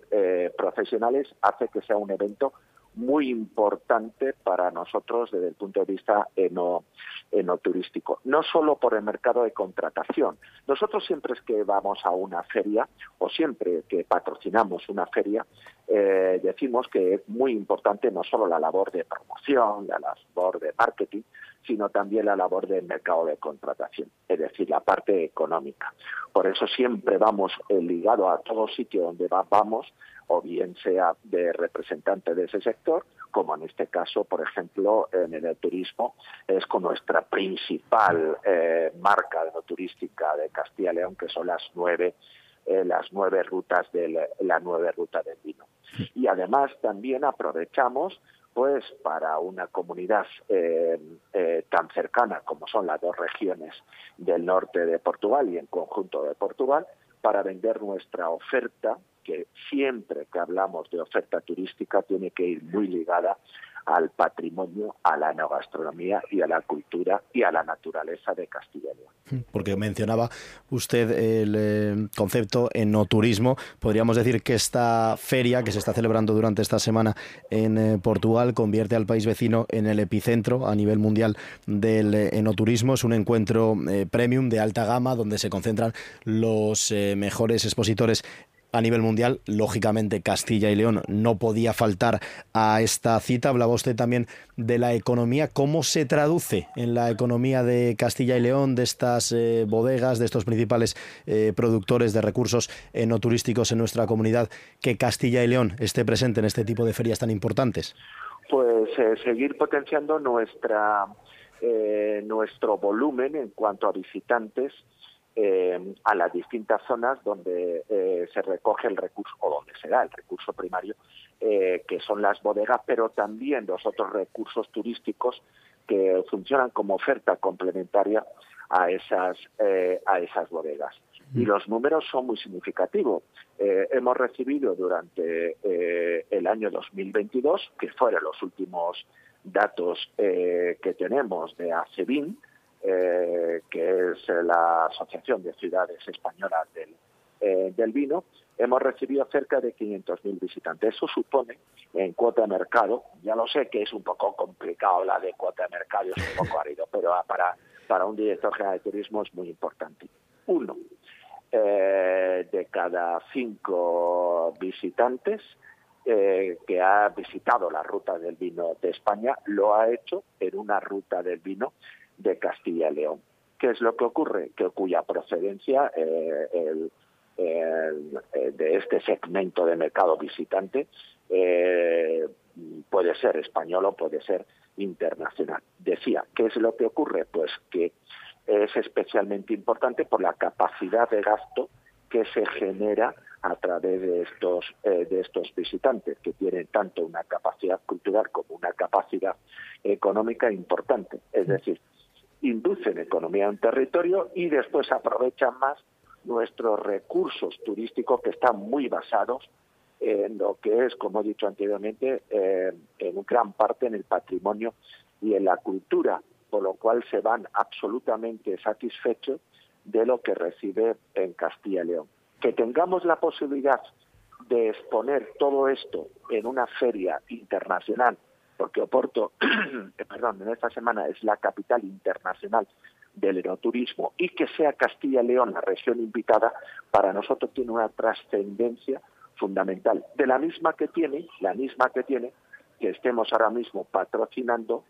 profesionales hace que sea un evento muy importante para nosotros desde el punto de vista eno, enoturístico. No solo por el mercado de contratación. Nosotros siempre es que vamos a una feria o siempre que patrocinamos una feria, eh, decimos que es muy importante no solo la labor de promoción, la labor de marketing, sino también la labor del mercado de contratación, es decir, la parte económica. Por eso siempre vamos eh, ligado a todo sitio donde vamos o bien sea de representante de ese sector, como en este caso, por ejemplo, en el turismo, es con nuestra principal eh, marca de turística de Castilla y León, que son las nueve, eh, las nueve rutas del, la nueve ruta del vino. Y además también aprovechamos pues para una comunidad eh, tan cercana como son las dos regiones del norte de Portugal y en conjunto de Portugal, para vender nuestra oferta que siempre que hablamos de oferta turística tiene que ir muy ligada al patrimonio, a la enogastronomía y a la cultura y a la naturaleza de Castilla y León. Porque mencionaba usted el eh, concepto enoturismo. Podríamos decir que esta feria que se está celebrando durante esta semana en eh, Portugal convierte al país vecino en el epicentro a nivel mundial del eh, enoturismo. Es un encuentro premium de alta gama donde se concentran los mejores expositores a nivel mundial. Lógicamente, Castilla y León no podía faltar a esta cita. Hablaba usted también de la economía. ¿Cómo se traduce en la economía de Castilla y León, de estas eh, bodegas, de estos principales eh, productores de recursos no turísticos en nuestra comunidad, que Castilla y León esté presente en este tipo de ferias tan importantes? Pues eh, seguir potenciando nuestra nuestro volumen en cuanto a visitantes eh, a las distintas zonas donde eh, se recoge el recurso o donde se da el recurso primario, eh, que son las bodegas, pero también los otros recursos turísticos que funcionan como oferta complementaria a esas, a esas bodegas. Y los números son muy significativos. hemos recibido durante el año 2022, que fueron los últimos datos que tenemos de ACEBIN, eh, que es la Asociación de Ciudades Españolas del, eh, del Vino, hemos recibido cerca de 500.000 visitantes. Eso supone, en cuota de mercado, ya lo sé que es un poco complicado la de cuota de mercado, es un poco árido, pero para, para un director general de turismo es muy importante. Uno, eh, de cada cinco visitantes que ha visitado la ruta del vino de España, lo ha hecho en una ruta del vino de Castilla y León. ¿Qué es lo que ocurre? Que cuya procedencia eh, eh, de este segmento de mercado visitante eh, puede ser español o puede ser internacional. Decía, ¿qué es lo que ocurre? Pues que es especialmente importante por la capacidad de gasto que se genera a través de estos de estos visitantes que tienen tanto una capacidad cultural como una capacidad económica importante es decir inducen economía en territorio y después aprovechan más nuestros recursos turísticos que están muy basados en lo que es, como he dicho anteriormente, eh, en gran parte en el patrimonio y en la cultura, por lo cual se van absolutamente satisfechos de lo que recibe en Castilla y León. Que tengamos la posibilidad de exponer todo esto en una feria internacional porque Oporto, eh, perdón, en esta semana es la capital internacional del enoturismo y que sea Castilla y León la región invitada, para nosotros tiene una trascendencia fundamental. De la misma que tiene, la misma que tiene, que estemos ahora mismo patrocinando,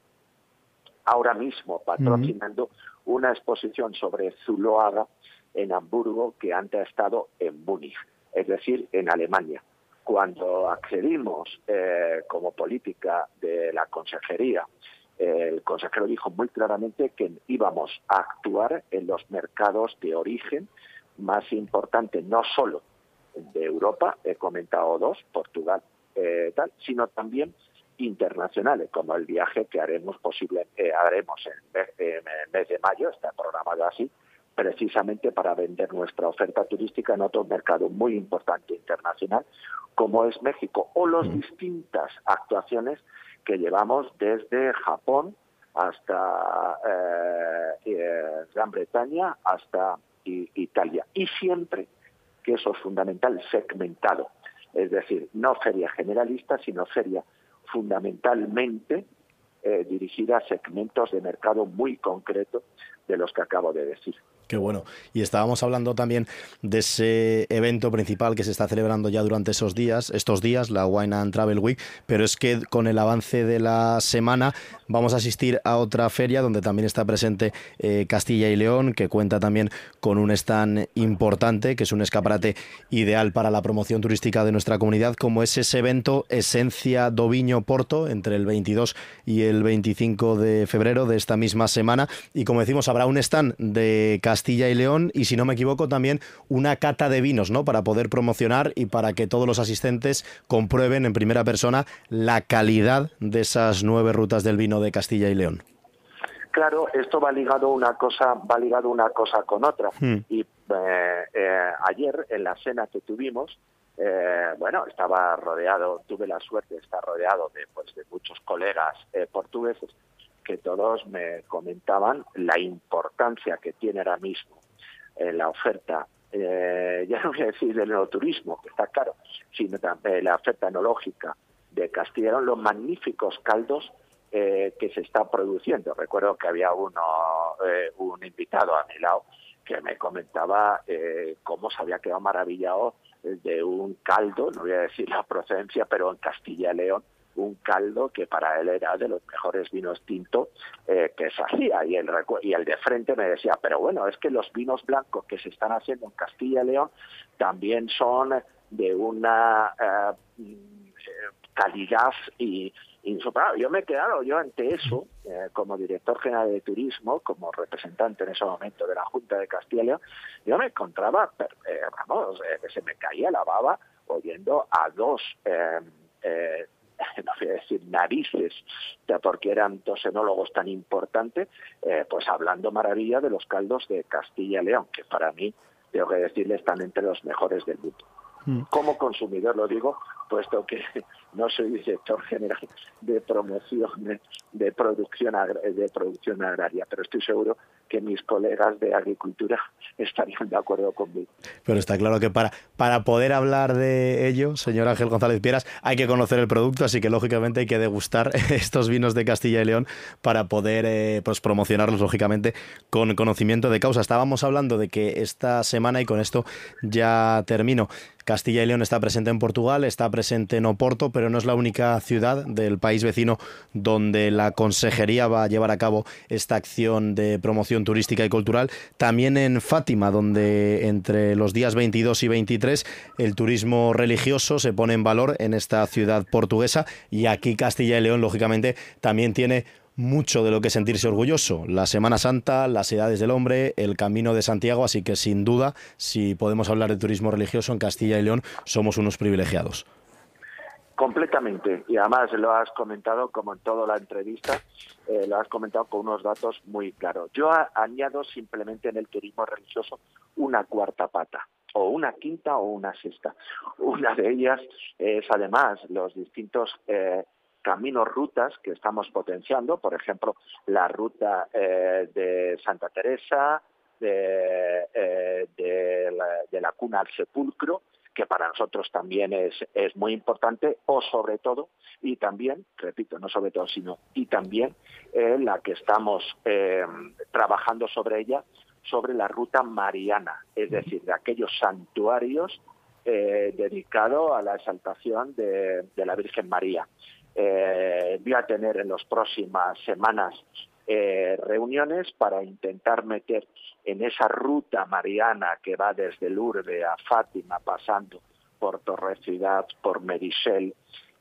ahora mismo patrocinando una exposición sobre Zuloaga en Hamburgo que antes ha estado en Múnich, es decir, en Alemania cuando accedimos eh, como política de la consejería, el consejero dijo muy claramente que íbamos a actuar en los mercados de origen más importantes, no solo de Europa, he comentado dos, Portugal, eh, tal, sino también internacionales, como el viaje que haremos posible, eh, haremos en el mes de mayo, está programado así, precisamente para vender nuestra oferta turística en otro mercado muy importante internacional, como es México, o las distintas actuaciones que llevamos desde Japón hasta eh, eh, Gran Bretaña, hasta Italia. Y siempre, que eso es fundamental, segmentado. Es decir, no feria generalista, sino feria fundamentalmente eh, dirigida a segmentos de mercado muy concretos de los que acabo de decir. Qué bueno. Y estábamos hablando también de ese evento principal que se está celebrando ya durante esos días, estos días, la Wine and Travel Week, pero es que con el avance de la semana vamos a asistir a otra feria donde también está presente eh, Castilla y León, que cuenta también con un stand importante, que es un escaparate ideal para la promoción turística de nuestra comunidad, como es ese evento Esencia Doviño Porto entre el 22 y el 25 de febrero de esta misma semana. Y como decimos, habrá un stand de Castilla Castilla y León y, si no me equivoco, también una cata de vinos, ¿no? Para poder promocionar y para que todos los asistentes comprueben en primera persona la calidad de esas nueve rutas del vino de Castilla y León. Claro, esto va ligado una cosa, va ligado una cosa con otra. Hmm. Y eh, eh, ayer en la cena que tuvimos eh, bueno, estaba rodeado, tuve la suerte de estar rodeado de, pues, de muchos colegas eh, portugueses que todos me comentaban la importancia que tiene ahora mismo eh, la oferta, ya no voy a decir del neoturismo, que está claro, sino también la oferta enológica de Castilla los magníficos caldos que se está produciendo. Recuerdo que había uno, un invitado a mi lado que me comentaba cómo se había quedado maravillado de un caldo, no voy a decir la procedencia, pero en Castilla y León, un caldo que para él era de los mejores vinos tinto eh, que se hacía. Y el, y el de frente me decía, pero bueno, es que los vinos blancos que se están haciendo en Castilla y León también son de una eh, calidad y, yo me he quedado yo ante eso, eh, como director general de turismo, como representante en ese momento de la Junta de Castilla y León, yo me encontraba, eh, vamos, eh, se me caía la baba oyendo a dos, no voy a decir narices, porque eran dos enólogos tan importantes, pues hablando maravilla de los caldos de Castilla y León, que para mí, tengo que decirle, están entre los mejores del mundo. Mm. Como consumidor lo digo, puesto que no soy director general de promoción de, producción de producción agraria, pero estoy seguro que mis colegas de agricultura estarían de acuerdo conmigo. Pero está claro que para, para poder hablar de ello, señor Ángel González Pieras, hay que conocer el producto, así que lógicamente hay que degustar estos vinos de Castilla y León para poder eh, pues promocionarlos, lógicamente, con conocimiento de causa. Estábamos hablando de que esta semana, y con esto ya termino, Castilla y León está presente en Portugal, está presente en Oporto, no es la única ciudad del país vecino donde la consejería va a llevar a cabo esta acción de promoción turística y cultural. También en Fátima, donde entre los días 22 y 23 el turismo religioso se pone en valor en esta ciudad portuguesa y aquí Castilla y León, lógicamente, también tiene mucho de lo que sentirse orgulloso. La Semana Santa, las edades del hombre, el Camino de Santiago, así que sin duda, si podemos hablar de turismo religioso en Castilla y León, somos unos privilegiados. Completamente. Y además lo has comentado, como en toda la entrevista, eh, lo has comentado con unos datos muy claros. Yo añado simplemente en el turismo religioso una cuarta pata o una quinta o una sexta. Una de ellas es además los distintos eh, caminos, rutas que estamos potenciando, por ejemplo, la ruta eh, de Santa Teresa, de, eh, de, la, cuna al sepulcro, que para nosotros también es, es muy importante, o sobre todo, y también, repito, no sobre todo, sino y también eh, la que estamos trabajando sobre ella, sobre la ruta mariana, es decir, de aquellos santuarios dedicados a la exaltación de, de la Virgen María. Eh, voy a tener en las próximas semanas eh, reuniones para intentar meter en esa ruta mariana que va desde Lourdes a Fátima, pasando por Torre Ciudad, por Merisel,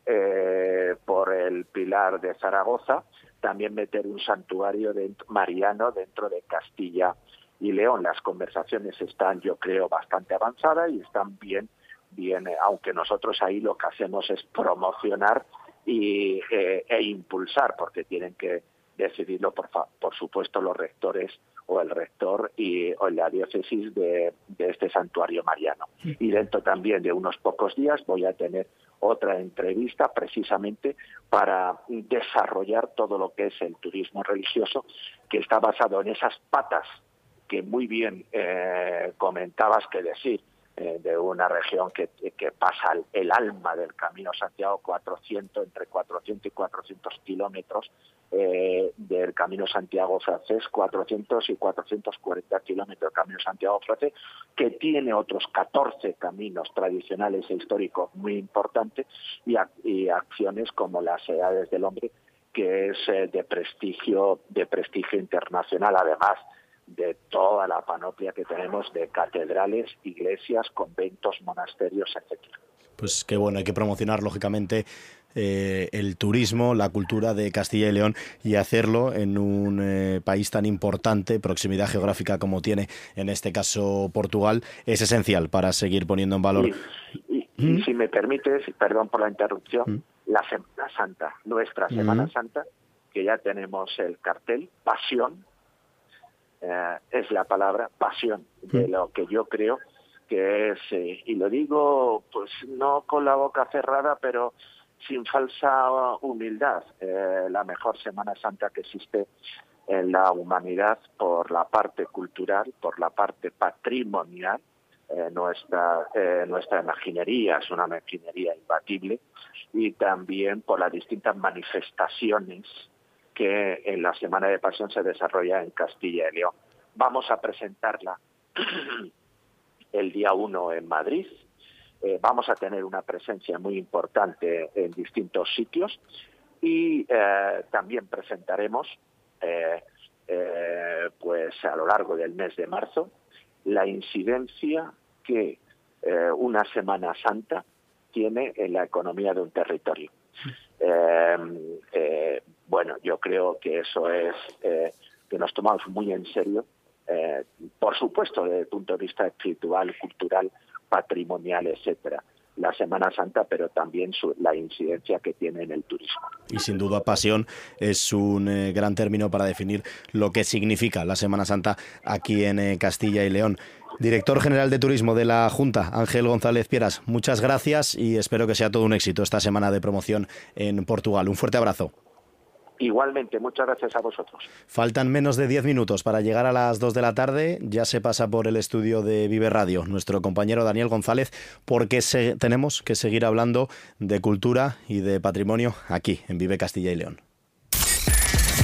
eh, por el Pilar de Zaragoza, también meter un santuario mariano dentro de Castilla y León. Las conversaciones están, yo creo, bastante avanzadas y están bien, bien, aunque nosotros ahí lo que hacemos es promocionar y, eh, e impulsar, porque tienen que decidirlo, por, por supuesto, los rectores o el rector y, o la diócesis de, este santuario mariano. Y dentro también de unos pocos días voy a tener otra entrevista precisamente para desarrollar todo lo que es el turismo religioso, que está basado en esas patas que muy bien eh, comentabas que decir, eh, de una región que, que pasa el, alma del Camino Santiago, 400, entre 400 y 400 kilómetros eh, del Camino Santiago francés, 400 y 440 kilómetros del Camino Santiago francés, que tiene otros 14 caminos tradicionales e históricos muy importantes y, acciones como las Edades del Hombre, que es eh, de prestigio, de prestigio internacional, además de toda la panoplia que tenemos de catedrales, iglesias, conventos, monasterios, etcétera. Pues qué bueno, hay que promocionar lógicamente eh, el turismo, la cultura de Castilla y León y hacerlo en un eh, país tan importante, proximidad geográfica como tiene en este caso Portugal, es esencial para seguir poniendo en valor. Y, ¿Mm? si me permites, perdón por la interrupción, ¿Mm? la Semana Santa, nuestra Semana ¿Mm? Santa, que ya tenemos el cartel, Pasión, eh, es la palabra pasión, de lo que yo creo que es, eh, y lo digo pues no con la boca cerrada, pero sin falsa humildad, eh, la mejor Semana Santa que existe en la humanidad por la parte cultural, por la parte patrimonial. Eh, nuestra, nuestra imaginería es una imaginería imbatible y también por las distintas manifestaciones que en la Semana de Pasión se desarrolla en Castilla y León. Vamos a presentarla el día 1 en Madrid. Eh, vamos a tener una presencia muy importante en distintos sitios y eh, también presentaremos eh, pues a lo largo del mes de marzo la incidencia que una Semana Santa tiene en la economía de un territorio. Bueno, yo creo que eso es que nos tomamos muy en serio eh, por supuesto, desde el punto de vista espiritual, cultural, patrimonial, etcétera la Semana Santa, pero también la incidencia que tiene en el turismo. Y sin duda, pasión es un eh, gran término para definir lo que significa la Semana Santa aquí en eh, Castilla y León. Director General de Turismo de la Junta, Ángel González Pieras, muchas gracias y espero que sea todo un éxito esta semana de promoción en Portugal. Un fuerte abrazo. Igualmente, muchas gracias a vosotros. Faltan menos de 10 minutos para llegar a las 2 de la tarde. Ya se pasa por el estudio de Vive Radio nuestro compañero Daniel González, porque tenemos que seguir hablando de cultura y de patrimonio aquí, en Vive Castilla y León.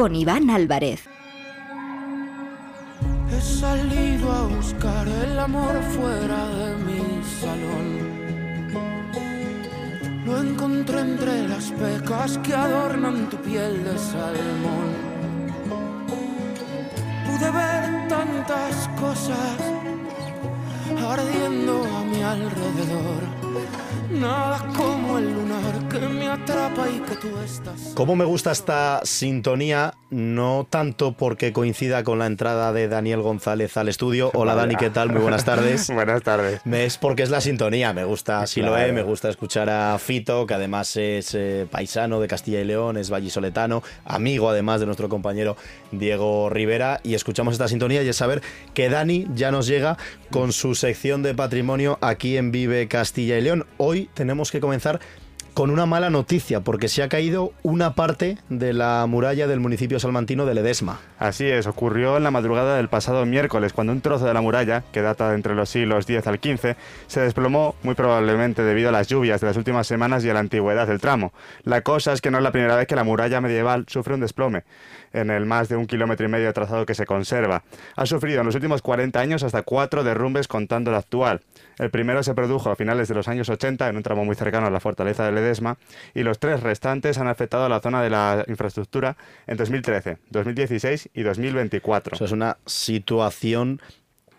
Con Iván Álvarez. He salido a buscar el amor fuera de mi salón lo encontré entre las pecas que adornan tu piel de salmón. Pude ver tantas cosas ardiendo a mi alrededor Nada como el lunar que me atrapa y que tú estás. ¿Cómo me gusta esta sintonía? No tanto porque coincida con la entrada de Daniel González al estudio. Hola Dani, ¿qué tal? Muy buenas tardes. buenas tardes. Es porque es la sintonía. Me gusta Siloé, me gusta escuchar a Fito, que además es eh, paisano de Castilla y León, es vallisoletano, amigo además de nuestro compañero Diego Rivera. Y escuchamos esta sintonía y es saber que Dani ya nos llega con su sección de patrimonio aquí en Vive Castilla y León. Hoy tenemos que comenzar con una mala noticia, porque se ha caído una parte de la muralla del municipio salmantino de Ledesma. Así es, ocurrió en la madrugada del pasado miércoles, cuando un trozo de la muralla, que data entre los siglos X al XV, se desplomó muy probablemente debido a las lluvias de las últimas semanas y a la antigüedad del tramo. La cosa es que no es la primera vez que la muralla medieval sufre un desplome en el más de un kilómetro y medio de trazado que se conserva. Ha sufrido en los últimos 40 años hasta cuatro derrumbes contando el actual. El primero se produjo a finales de los años 80 en un tramo muy cercano a la fortaleza de Ledesma y los tres restantes han afectado a la zona de la infraestructura en 2013, 2016 y 2024. Eso es una situación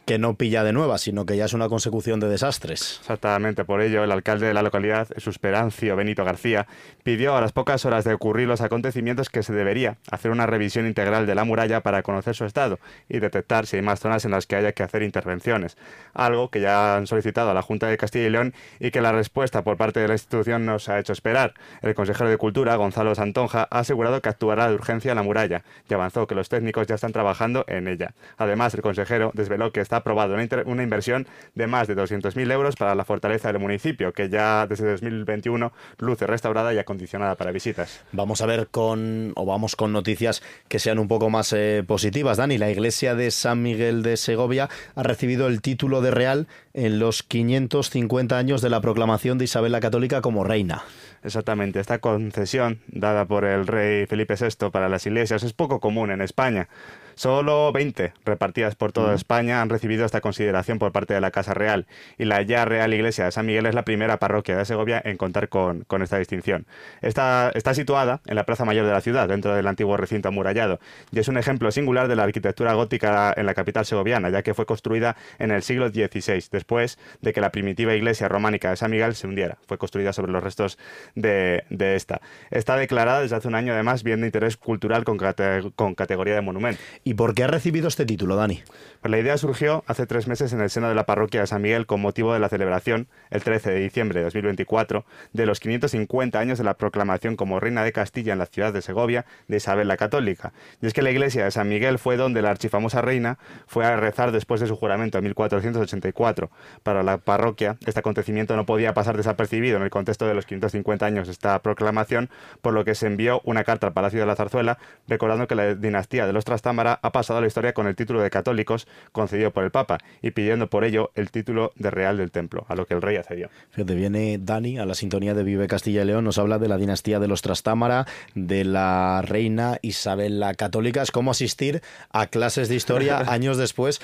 que no pilla de nueva, sino que ya es una consecución de desastres. Exactamente, por ello el alcalde de la localidad, Susperancio Benito García, pidió a las pocas horas de ocurrir los acontecimientos que se debería hacer una revisión integral de la muralla para conocer su estado y detectar si hay más zonas en las que haya que hacer intervenciones, algo que ya han solicitado a la Junta de Castilla y León y que la respuesta por parte de la institución nos ha hecho esperar. El consejero de Cultura, Gonzalo Santonja, ha asegurado que actuará de urgencia en la muralla y avanzó que los técnicos ya están trabajando en ella. Además, el consejero desveló que está aprobado una, inversión de más de 200.000 euros para la fortaleza del municipio, que ya desde 2021 luce restaurada y acondicionada para visitas. Vamos a ver con, o vamos con noticias que sean un poco más eh, positivas. Dani, la iglesia de San Miguel de Segovia ha recibido el título de real en los 550 años de la proclamación de Isabel la Católica como reina. Exactamente, esta concesión dada por el rey Felipe VI para las iglesias es poco común en España. Solo 20 repartidas por toda España han recibido esta consideración por parte de la Casa Real y la ya Real Iglesia de San Miguel es la primera parroquia de Segovia en contar con, con esta distinción. Está, está situada en la Plaza Mayor de la ciudad, dentro del antiguo recinto amurallado, y es un ejemplo singular de la arquitectura gótica en la capital segoviana, ya que fue construida en el siglo XVI, después de que la primitiva iglesia románica de San Miguel se hundiera. Fue construida sobre los restos de, de esta. Está declarada desde hace un año, además, bien de interés cultural con, cate- con categoría de monumento. ¿Y por qué ha recibido este título, Dani? Pues la idea surgió hace tres meses en el seno de la parroquia de San Miguel con motivo de la celebración, el 13 de diciembre de 2024, de los 550 años de la proclamación como reina de Castilla en la ciudad de Segovia de Isabel la Católica. Y es que la iglesia de San Miguel fue donde la archifamosa reina fue a rezar después de su juramento en 1484. Para la parroquia, este acontecimiento no podía pasar desapercibido en el contexto de los 550 años de esta proclamación, por lo que se envió una carta al Palacio de la Zarzuela recordando que la dinastía de los Trastámara ha pasado a la historia con el título de católicos concedido por el Papa y pidiendo por ello el título de Real del Templo, a lo que el rey accedió. Fíjate, viene Dani a la sintonía de Vive Castilla y León, nos habla de la dinastía de los Trastámara, de la reina Isabel la Católica. Es como asistir a clases de historia años después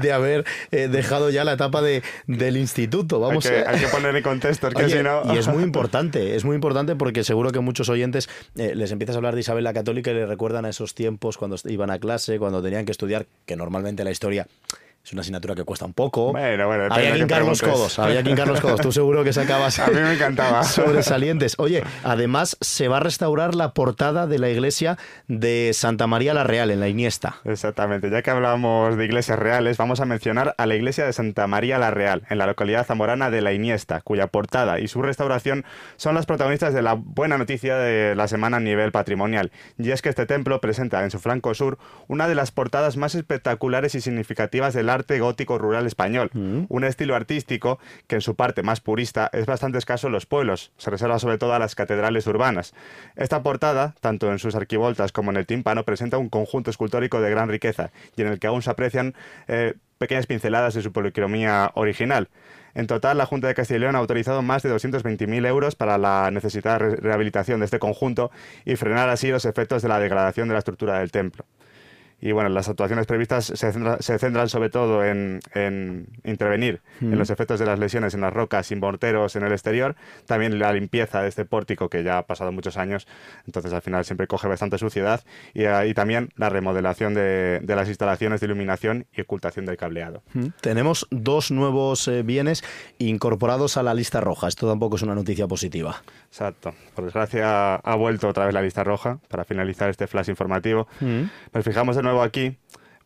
de haber eh, dejado ya la etapa de, del instituto. Vamos, hay, que, hay que poner en contexto, es que Oye, si no... Y es muy importante, es muy importante porque seguro que muchos oyentes eh, les empiezas a hablar de Isabel la Católica y le recuerdan a esos tiempos cuando iban a clase, cuando tenían que estudiar, que normalmente la historia es una asignatura que cuesta un poco. Bueno, bueno, había que hincar los codos, había que hincar los codos. Tú seguro que sacabas A mí me encantaba. sobresalientes. Oye, además se va a restaurar la portada de la iglesia de Santa María la Real en la Iniesta. Exactamente, ya que hablamos de iglesias reales, vamos a mencionar a la iglesia de Santa María la Real, en la localidad zamorana de La Iniesta, cuya portada y su restauración son las protagonistas de la buena noticia de la semana a nivel patrimonial. Y es que este templo presenta en su flanco sur una de las portadas más espectaculares y significativas del arte gótico rural español, un estilo artístico que en su parte más purista es bastante escaso en los pueblos, se reserva sobre todo a las catedrales urbanas. Esta portada, tanto en sus arquivoltas como en el tímpano, presenta un conjunto escultórico de gran riqueza y en el que aún se aprecian eh, pequeñas pinceladas de su policromía original. En total, la Junta de Castilla y León ha autorizado más de 220.000 euros para la necesitada re- rehabilitación de este conjunto y frenar así los efectos de la degradación de la estructura del templo. Y bueno, las actuaciones previstas se, centra- se centran sobre todo en, en intervenir Mm. en los efectos de las lesiones en las rocas y morteros en el exterior, también la limpieza de este pórtico que ya ha pasado muchos años, entonces al final siempre coge bastante suciedad, y, eh, y también la remodelación de, de las instalaciones de iluminación y ocultación del cableado. Mm. Tenemos dos nuevos eh, bienes incorporados a la lista roja. Esto tampoco es una noticia positiva. Exacto. Por desgracia ha vuelto otra vez la lista roja para finalizar este flash informativo. Mm. Nos fijamos de nuevo aquí,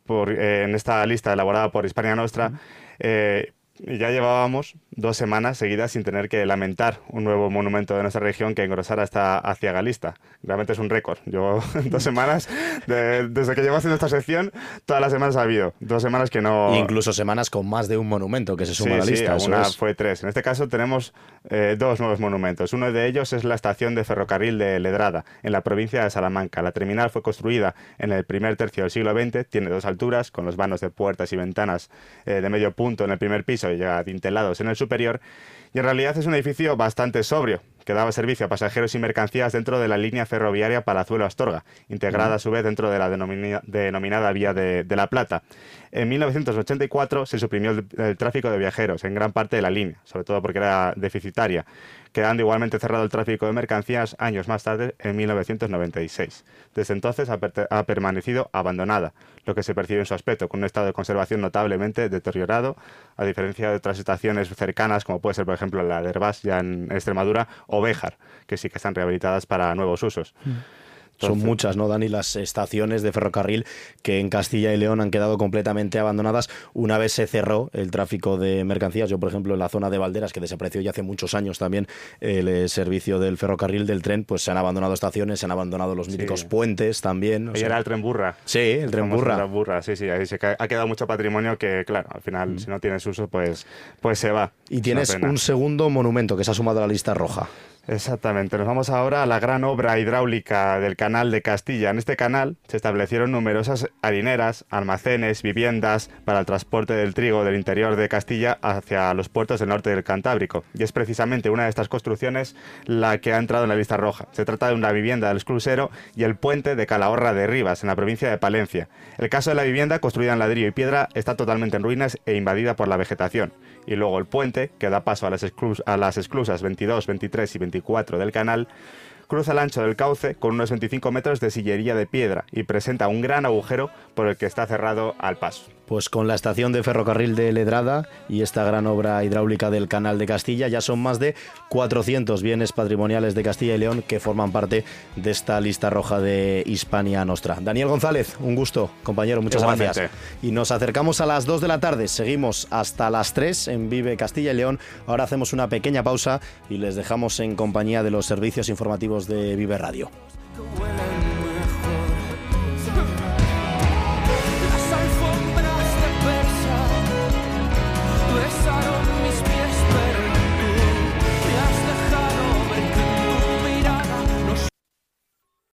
por, eh, en esta lista elaborada por Hispania Nostra. eh, y ya llevábamos dos semanas seguidas sin tener que lamentar un nuevo monumento de nuestra región que engrosara esta aciaga lista. Realmente es un récord. Yo dos semanas, de- desde que llevo haciendo esta sección, todas las semanas ha habido. Dos semanas que no... Incluso semanas con más de un monumento que se suma Sí, a la sí, lista. una es. fue tres. En este caso tenemos eh, dos nuevos monumentos. Uno de ellos es la estación de ferrocarril de Ledrada, en la provincia de Salamanca. La terminal fue construida en el primer tercio del siglo XX, tiene dos alturas, con los vanos de puertas y ventanas eh, de medio punto en el primer piso y ya tintelados en el superior. Y en realidad es un edificio bastante sobrio, que daba servicio a pasajeros y mercancías dentro de la línea ferroviaria Palazuelo-Astorga, integrada a su vez dentro de la denomina- denominada Vía de, de la Plata. En 1984 se suprimió el, el tráfico de viajeros en gran parte de la línea, sobre todo porque era deficitaria, quedando igualmente cerrado el tráfico de mercancías años más tarde, en 1996. Desde entonces ha, permanecido abandonada, lo que se percibe en su aspecto, con un estado de conservación notablemente deteriorado, a diferencia de otras estaciones cercanas, como puede ser, por ejemplo, la de Herbás, ya en Extremadura, o Béjar, que sí que están rehabilitadas para nuevos usos. Son muchas, ¿no, Dani? Las estaciones de ferrocarril que en Castilla y León han quedado completamente abandonadas una vez se cerró el tráfico de mercancías. Yo, por ejemplo, en la zona de Valderas, que desapareció ya hace muchos años también el eh, servicio del ferrocarril del tren, pues se han abandonado estaciones, se han abandonado los míticos puentes también. o sea- era el tren burra. Sí, el tren burra. burra, sí, sí. Ahí se ha quedado mucho patrimonio que, claro, al final, si no tienes uso, pues, pues se va. Y Es tienes un segundo monumento que se ha sumado a la lista roja. Exactamente. Nos vamos ahora a la gran obra hidráulica del canal de Castilla. En este canal se establecieron numerosas harineras, almacenes, viviendas para el transporte del trigo del interior de Castilla hacia los puertos del norte del Cantábrico. Y es precisamente una de estas construcciones la que ha entrado en la lista roja. Se trata de una vivienda del Esclusero y el puente de Calahorra de Rivas, en la provincia de Palencia. El caso de la vivienda, construida en ladrillo y piedra, está totalmente en ruinas e invadida por la vegetación. Y luego el puente, que da paso a las, a esclusas 22, 23 y 24 del canal, cruza el ancho del cauce con unos 25 metros de sillería de piedra y presenta un gran agujero por el que está cerrado al paso. Pues con la estación de ferrocarril de Ledrada y esta gran obra hidráulica del Canal de Castilla ya son más de 400 bienes patrimoniales de Castilla y León que forman parte de esta lista roja de Hispania Nostra. Daniel González, un gusto, compañero, muchas gracias. Y nos acercamos a las 2 de la tarde, seguimos hasta las 3 en Vive Castilla y León. Ahora hacemos una pequeña pausa y les dejamos en compañía de los servicios informativos de Vive Radio.